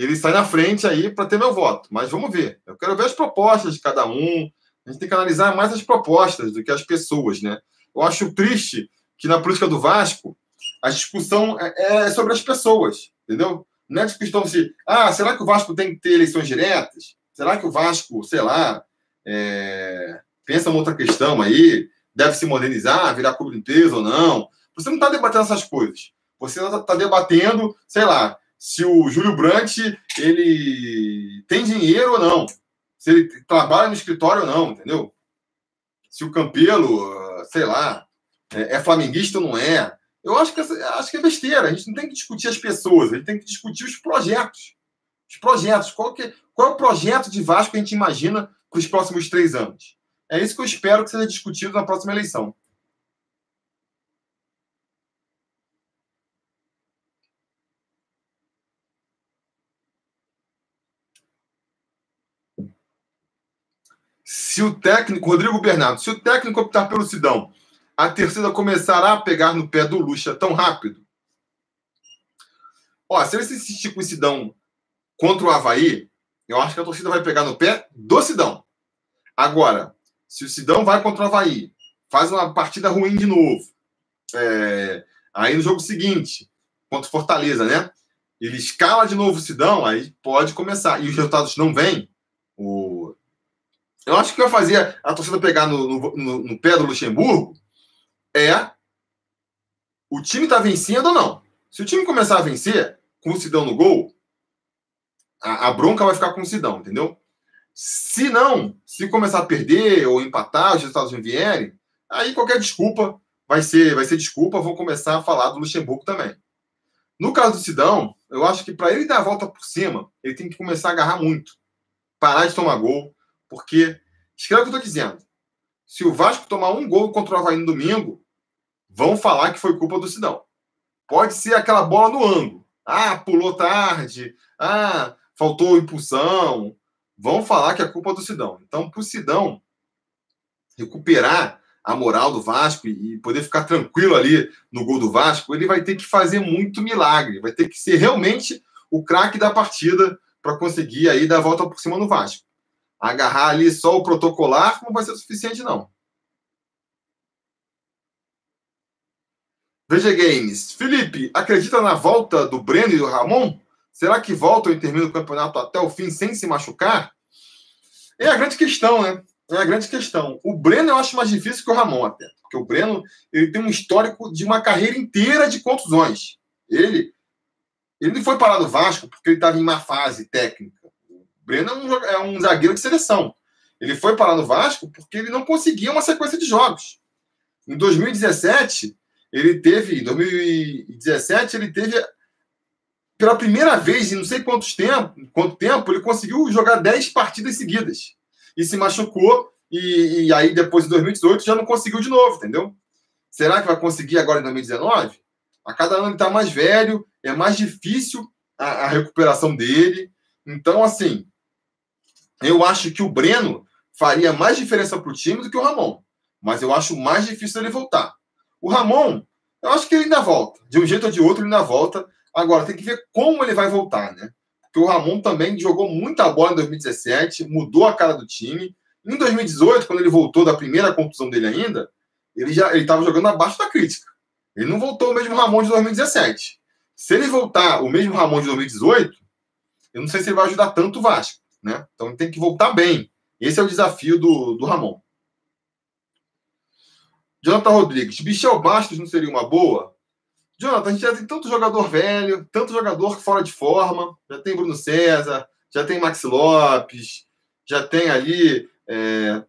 ele sai na frente aí para ter meu voto. Mas vamos ver. Eu quero ver as propostas de cada um. A gente tem que analisar mais as propostas do que as pessoas, né? Eu acho triste que na política do Vasco a discussão é, é sobre as pessoas, entendeu? Não é discussão se, ah, será que o Vasco tem que ter eleições diretas? Será que o Vasco, sei lá, é... pensa uma outra questão aí, deve se modernizar, virar clube de ou não? Você não está debatendo essas coisas. Você está tá debatendo, sei lá, se o Júlio Brandt ele tem dinheiro ou não, se ele trabalha no escritório ou não, entendeu? Se o Campelo, sei lá, é, é flamenguista ou não é. Eu acho que, acho que é besteira. A gente não tem que discutir as pessoas, a gente tem que discutir os projetos. Os projetos. Qual, que, qual é o projeto de Vasco que a gente imagina para os próximos três anos? É isso que eu espero que seja discutido na próxima eleição. Se o técnico, Rodrigo Bernardo, se o técnico optar pelo Sidão, a torcida começará a pegar no pé do Lucha tão rápido? Ó, se ele se insistir com o Sidão contra o Havaí, eu acho que a torcida vai pegar no pé do Sidão. Agora, se o Sidão vai contra o Havaí, faz uma partida ruim de novo, é, aí no jogo seguinte, contra o Fortaleza, né? Ele escala de novo o Sidão, aí pode começar. E os resultados não vêm. O, eu acho que vai fazer a torcida pegar no, no, no pé do Luxemburgo é o time tá vencendo ou não. Se o time começar a vencer com o Sidão no gol, a, a, bronca vai ficar com o Sidão, entendeu? Se não, se começar a perder ou empatar, os resultados não vierem, aí qualquer desculpa vai ser, vai ser desculpa, vou começar a falar do Luxemburgo também. No caso do Sidão, eu acho que para ele dar a volta por cima, ele tem que começar a agarrar muito. Parar de tomar gol, porque, escreve o que eu estou dizendo. Se o Vasco tomar um gol contra o Havaí no domingo, vão falar que foi culpa do Sidão. Pode ser aquela bola no ângulo. Ah, pulou tarde. Ah, faltou impulsão. Vão falar que é culpa do Sidão. Então, para o Sidão recuperar a moral do Vasco e poder ficar tranquilo ali no gol do Vasco, ele vai ter que fazer muito milagre. Vai ter que ser realmente o craque da partida para conseguir aí dar a volta por cima no Vasco agarrar ali só o protocolar não vai ser suficiente, não. Veja Games. Felipe, acredita na volta do Breno e do Ramon? Será que voltam e terminam o campeonato até o fim sem se machucar? É a grande questão, né? É a grande questão. O Breno eu acho mais difícil que o Ramon até. Porque o Breno ele tem um histórico de uma carreira inteira de contusões. Ele, ele não foi parar do Vasco porque ele estava em má fase técnica. Breno é um, é um zagueiro de seleção. Ele foi parar no Vasco porque ele não conseguia uma sequência de jogos. Em 2017, ele teve, em 2017, ele teve pela primeira vez em não sei quantos tempo, quanto tempo, ele conseguiu jogar 10 partidas seguidas. E se machucou, e, e, aí depois de 2018 já não conseguiu de novo, entendeu? Será que vai conseguir agora em 2019? A cada ano ele está mais velho, é mais difícil a, a recuperação dele. Então, assim, eu acho que o Breno faria mais diferença para o time do que o Ramon. Mas eu acho mais difícil ele voltar. O Ramon, eu acho que ele ainda volta. De um jeito ou de outro, ele ainda volta. Agora, tem que ver como ele vai voltar, né? Porque o Ramon também jogou muita bola em 2017, mudou a cara do time. Em 2018, quando ele voltou da primeira contusão dele ainda, ele já ele estava jogando abaixo da crítica. Ele não voltou o mesmo Ramon de 2017. Se ele voltar o mesmo Ramon de 2018, eu não sei se ele vai ajudar tanto o Vasco. Né? Então tem que voltar bem. Esse é o desafio do, do Ramon. Jonathan Rodrigues, Michel Bastos não seria uma boa? Jonathan, a gente já tem tanto jogador velho, tanto jogador fora de forma. Já tem Bruno César, já tem Max Lopes, já tem ali é,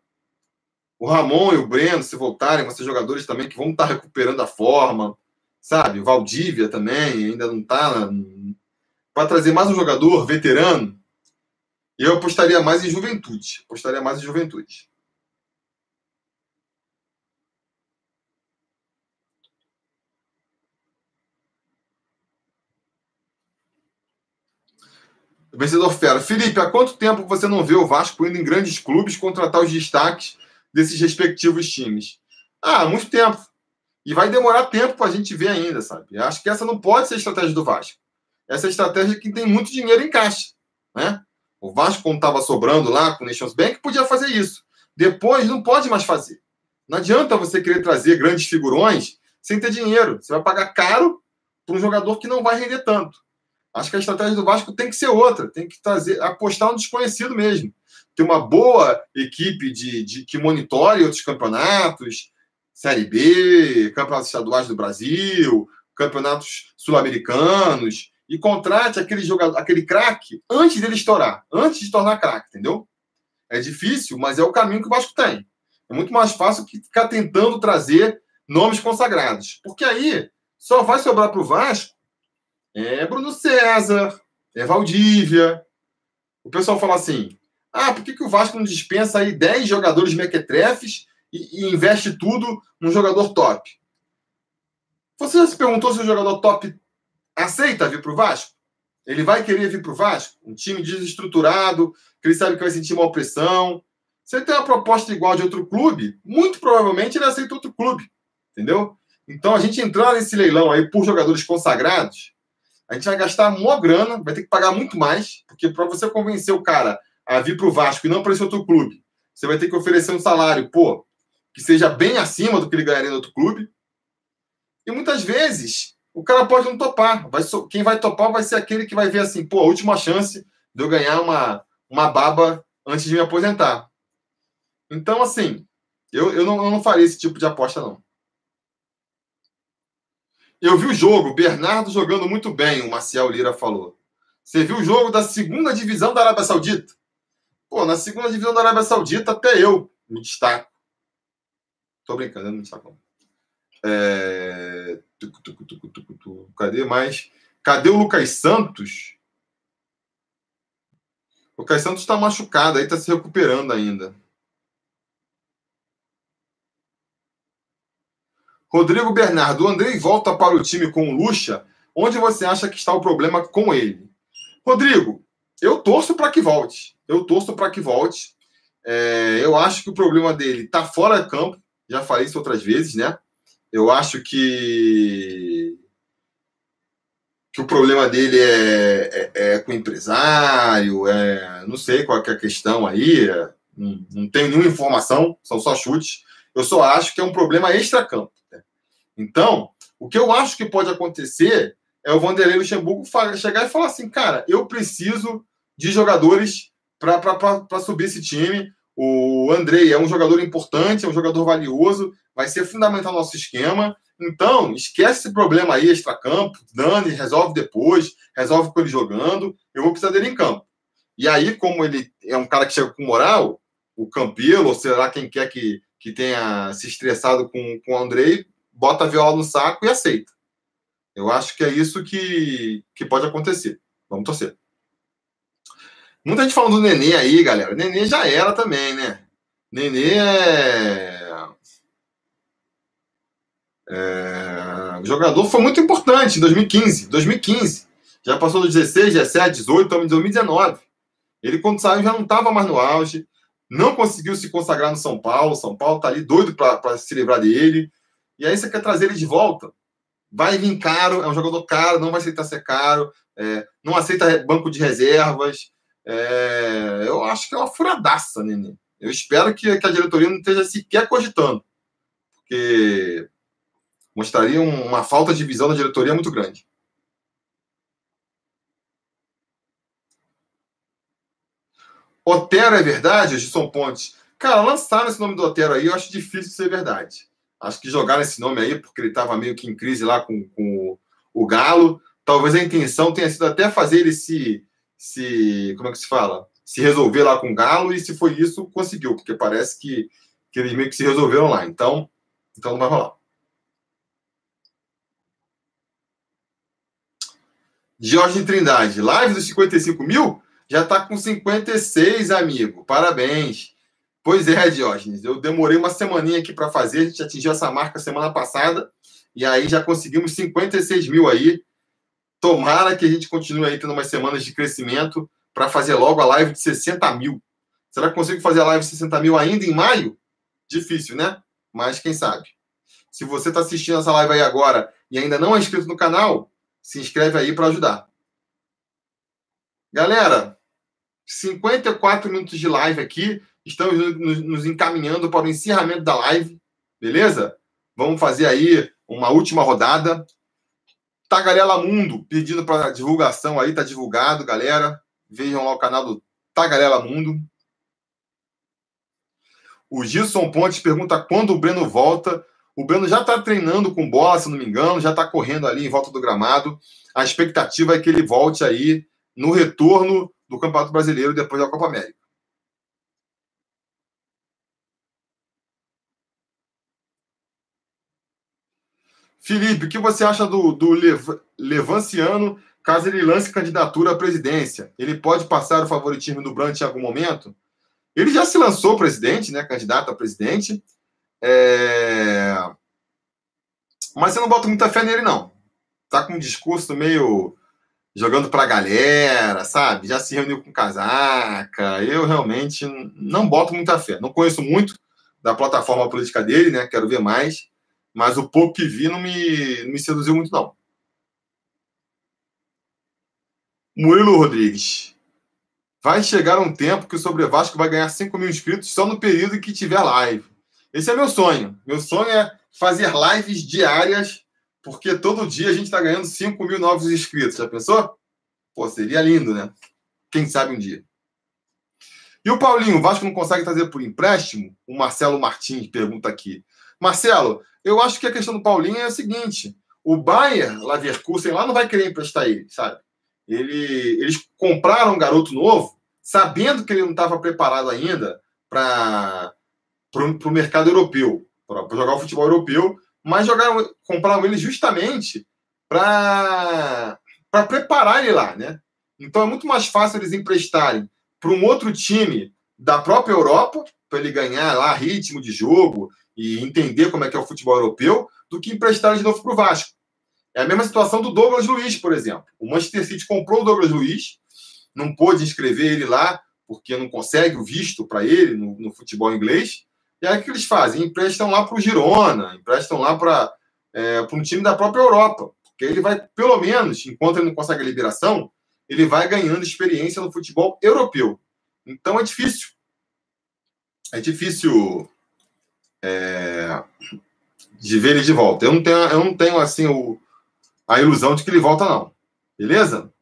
o Ramon e o Breno, se voltarem, vão ser jogadores também que vão estar recuperando a forma. Sabe? O Valdívia também ainda não está. Para trazer mais um jogador veterano, eu apostaria mais em juventude. Apostaria mais em juventude. Vencedor Fera. Felipe, há quanto tempo você não vê o Vasco indo em grandes clubes contratar os destaques desses respectivos times? Ah, muito tempo. E vai demorar tempo para a gente ver ainda, sabe? Acho que essa não pode ser a estratégia do Vasco. Essa é a estratégia que tem muito dinheiro em caixa, né? O Vasco, quando estava sobrando lá com o Nations Bank, podia fazer isso. Depois não pode mais fazer. Não adianta você querer trazer grandes figurões sem ter dinheiro. Você vai pagar caro para um jogador que não vai render tanto. Acho que a estratégia do Vasco tem que ser outra, tem que trazer, apostar no desconhecido mesmo. Ter uma boa equipe de, de que monitore outros campeonatos, Série B, campeonatos estaduais do Brasil, campeonatos sul-americanos, e contrate aquele jogador, aquele craque antes dele estourar, antes de tornar craque, entendeu? É difícil, mas é o caminho que o Vasco tem. É muito mais fácil que ficar tentando trazer nomes consagrados. Porque aí só vai sobrar para o Vasco é Bruno César, é Valdívia. O pessoal fala assim: ah, por que, que o Vasco não dispensa aí 10 jogadores mequetrefes e, e investe tudo num jogador top? Você já se perguntou se o jogador top aceita vir para o Vasco? Ele vai querer vir para o Vasco? Um time desestruturado, que ele sabe que vai sentir uma pressão. Se ele tem uma proposta igual de outro clube, muito provavelmente ele aceita outro clube. Entendeu? Então, a gente entrar nesse leilão aí por jogadores consagrados, a gente vai gastar maior grana, vai ter que pagar muito mais, porque para você convencer o cara a vir para o Vasco e não para esse outro clube, você vai ter que oferecer um salário, pô, que seja bem acima do que ele ganharia no outro clube. E muitas vezes o cara pode não topar. Vai, quem vai topar vai ser aquele que vai ver assim, pô, a última chance de eu ganhar uma, uma baba antes de me aposentar. Então, assim, eu, eu, não, eu não faria esse tipo de aposta, não. Eu vi o jogo, Bernardo jogando muito bem, o Marcial Lira falou. Você viu o jogo da segunda divisão da Arábia Saudita? Pô, na segunda divisão da Arábia Saudita, até eu me destaco. Tô brincando, eu não me destaco. É... Cadê mais? Cadê o Lucas Santos? O Lucas Santos está machucado, aí está se recuperando ainda. Rodrigo Bernardo, o Andrei volta para o time com o Lucha. Onde você acha que está o problema com ele? Rodrigo, eu torço para que volte. Eu torço para que volte. É, eu acho que o problema dele está fora de campo. Já falei isso outras vezes, né? Eu acho que, que o problema dele é, é, é com o empresário. É, não sei qual é a questão aí. É, não, não tenho nenhuma informação, são só chutes. Eu só acho que é um problema extra-campo. Então, o que eu acho que pode acontecer é o Vanderlei Luxemburgo chegar e falar assim, cara, eu preciso de jogadores para subir esse time. O Andrei é um jogador importante, é um jogador valioso, vai ser fundamental no nosso esquema. Então, esquece esse problema aí, extra-campo, Dani, resolve depois, resolve com ele jogando, eu vou precisar dele em campo. E aí, como ele é um cara que chega com moral, o Campelo, ou sei lá quem quer que, que tenha se estressado com, com o Andrei, bota a viola no saco e aceita. Eu acho que é isso que, que pode acontecer. Vamos torcer. Muita gente falando do Nenê aí, galera. Nenê já era também, né? Nenê é... é... O jogador foi muito importante em 2015. 2015. Já passou dos 16, 17, 18, estamos em 2019. Ele, quando saiu, já não estava mais no auge. Não conseguiu se consagrar no São Paulo. São Paulo está ali doido para se livrar dele. E aí você quer trazer ele de volta? Vai vir caro, é um jogador caro, não vai aceitar ser caro, é, não aceita banco de reservas. É, eu acho que é uma furadaça, Nenê. Eu espero que, que, a diretoria não esteja sequer cogitando, porque mostraria uma falta de visão da diretoria muito grande. Otero é verdade, Gilson Pontes? Cara, lançaram esse nome do Otero aí, eu acho difícil ser verdade. Acho que jogaram esse nome aí porque ele estava meio que em crise lá com, com o, Galo. Talvez a intenção tenha sido até fazer ele se, se. Como é que se fala? Se resolver lá com o Galo, e se foi isso, conseguiu, porque parece que, que eles meio que se resolveram lá. Então, então não vai rolar. Jorge Trindade, live dos 55 mil? Já está com 56, amigo. Parabéns. Pois é, Diógenes. Eu demorei uma semaninha aqui para fazer. A gente atingiu essa marca semana passada. E aí já conseguimos 56 mil aí. Tomara que a gente continue aí tendo umas semanas de crescimento para fazer logo a live de 60 mil. Será que consigo fazer a live de 60 mil ainda em maio? Difícil, né? Mas quem sabe. Se você está assistindo essa live aí agora e ainda não é inscrito no canal, se inscreve aí para ajudar. Galera, 54 minutos de live aqui. Estamos nos encaminhando para o encerramento da live, beleza? Vamos fazer aí uma última rodada. Tagarela Mundo pedindo para divulgação aí, tá divulgado, galera. Vejam lá o canal do Tagarela Mundo. O Gilson Pontes pergunta quando o Breno volta. O Breno já está treinando com bola, se não me engano, já está correndo ali em volta do gramado. A expectativa é que ele volte aí no retorno do Campeonato Brasileiro depois da Copa América. Felipe, o que você acha do, do Lev Levanciano caso ele lance candidatura à presidência? Ele pode passar o favoritismo do Brandt em algum momento? Ele já se lançou presidente, né? Candidato a presidente. É... Mas você não bota muita fé nele, não. Tá com um discurso meio jogando pra galera, sabe? Já se reuniu com casaca. Eu realmente não boto muita fé. Não conheço muito da plataforma política dele, né? Quero ver mais. Mas o pouco que vi não me, não me seduziu muito, não. Murilo Rodrigues. Vai chegar um tempo que o Sobre Vasco vai ganhar 5 mil inscritos só no período em que tiver live. Esse é meu sonho. Meu sonho é fazer lives diárias, porque todo dia a gente está ganhando 5 mil novos inscritos. Já pensou? Pô, seria lindo, né? Quem sabe um dia. E o Paulinho, o Vasco não consegue trazer por empréstimo? O Marcelo Martins pergunta aqui. Marcelo, eu acho que a questão do Paulinho é a seguinte: o Bayer, Leverkusen, lá não vai querer emprestar ele, sabe? Ele, eles compraram um garoto novo, sabendo que ele não estava preparado ainda para o mercado europeu, para jogar o futebol europeu, mas jogaram, compraram ele justamente para preparar ele lá, né? Então é muito mais fácil eles emprestarem para um outro time da própria Europa, para ele ganhar lá ritmo de jogo e entender como é que é o futebol europeu, do que emprestar de novo para o Vasco. É a mesma situação do Douglas Luiz, por exemplo. O Manchester City comprou o Douglas Luiz, não pôde inscrever ele lá, porque não consegue o visto para ele no, no, futebol inglês. E aí o que eles fazem? Emprestam lá para o Girona, emprestam lá para é, um time da própria Europa. Porque ele vai, pelo menos, enquanto ele não consegue a liberação, ele vai ganhando experiência no futebol europeu. Então é difícil. É difícil é, de ver ele de volta. Eu não tenho, eu não tenho assim o, a ilusão de que ele volta, não. Beleza?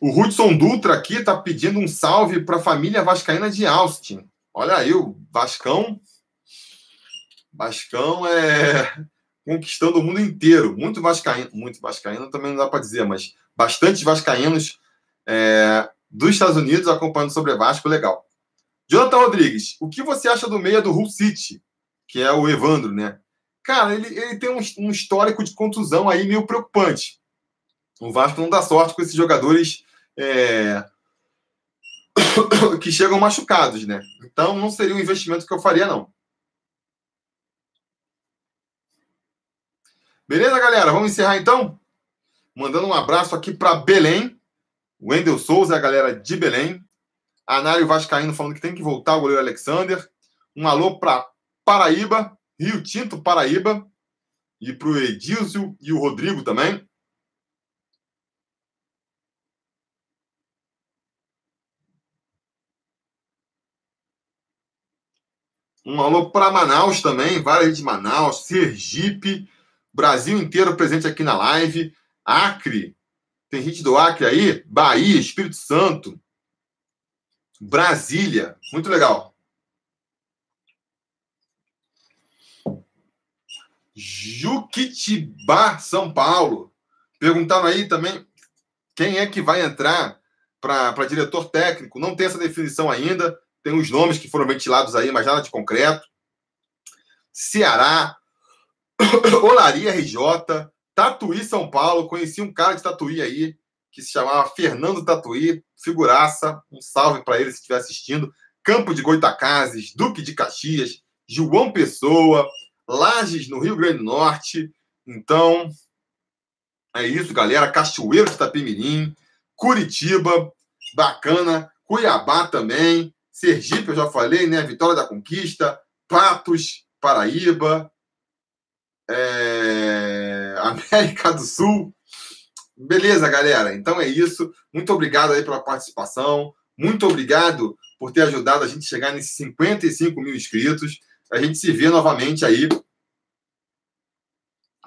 O Hudson Dutra aqui está pedindo um salve para a família vascaína de Austin. Olha aí, o Vascão. Vascão é conquistando o mundo inteiro. Muito vascaíno, muito vascaíno também não dá para dizer, mas bastante vascaínos é, dos Estados Unidos acompanhando sobre Vasco, legal. Jonathan Rodrigues, o que você acha do meia do Hull City, que é o Evandro, né? Cara, ele, ele tem um, um histórico de contusão aí meio preocupante. O Vasco não dá sorte com esses jogadores é... que chegam machucados, né? Então não seria um investimento que eu faria, não. Beleza, galera? Vamos encerrar então? Mandando um abraço aqui para Belém. Wendel Souza, a galera de Belém. Anário Vascaíno falando que tem que voltar o goleiro Alexander. Um alô para Paraíba, Rio Tinto, Paraíba. E para o Edilson e o Rodrigo também. Um alô para Manaus também, várias de Manaus, Sergipe, Brasil inteiro presente aqui na live. Acre, tem gente do Acre aí? Bahia, Espírito Santo, Brasília. Muito legal. Juquitibá, São Paulo. Perguntaram aí também quem é que vai entrar para diretor técnico. Não tem essa definição ainda. Tem os nomes que foram ventilados aí, mas nada de concreto. Ceará, Olaria RJ, Tatuí São Paulo. Conheci um cara de Tatuí aí que se chamava Fernando Tatuí, figuraça, um salve para ele se estiver assistindo. Campo de Goitacazes, Duque de Caxias, João Pessoa, Lages, no Rio Grande do Norte. Então, é isso, galera. Cachoeiro de Itapemirim, Curitiba, bacana. Cuiabá também. Sergipe, eu já falei, né? Vitória da Conquista. Patos, Paraíba, é... América do Sul. Beleza, galera? Então é isso. Muito obrigado aí pela participação. Muito obrigado por ter ajudado a gente chegar nesses 55 mil inscritos. A gente se vê novamente aí.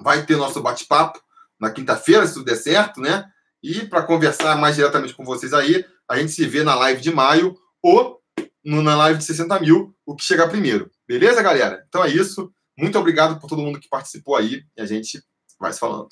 Vai ter nosso bate-papo na quinta-feira, se tudo der certo, né? E para conversar mais diretamente com vocês aí, a gente se vê na live de maio ou na live de 60 mil, o que chegar primeiro. Beleza, galera? Então é isso. Muito obrigado por todo mundo que participou aí e a gente vai se falando.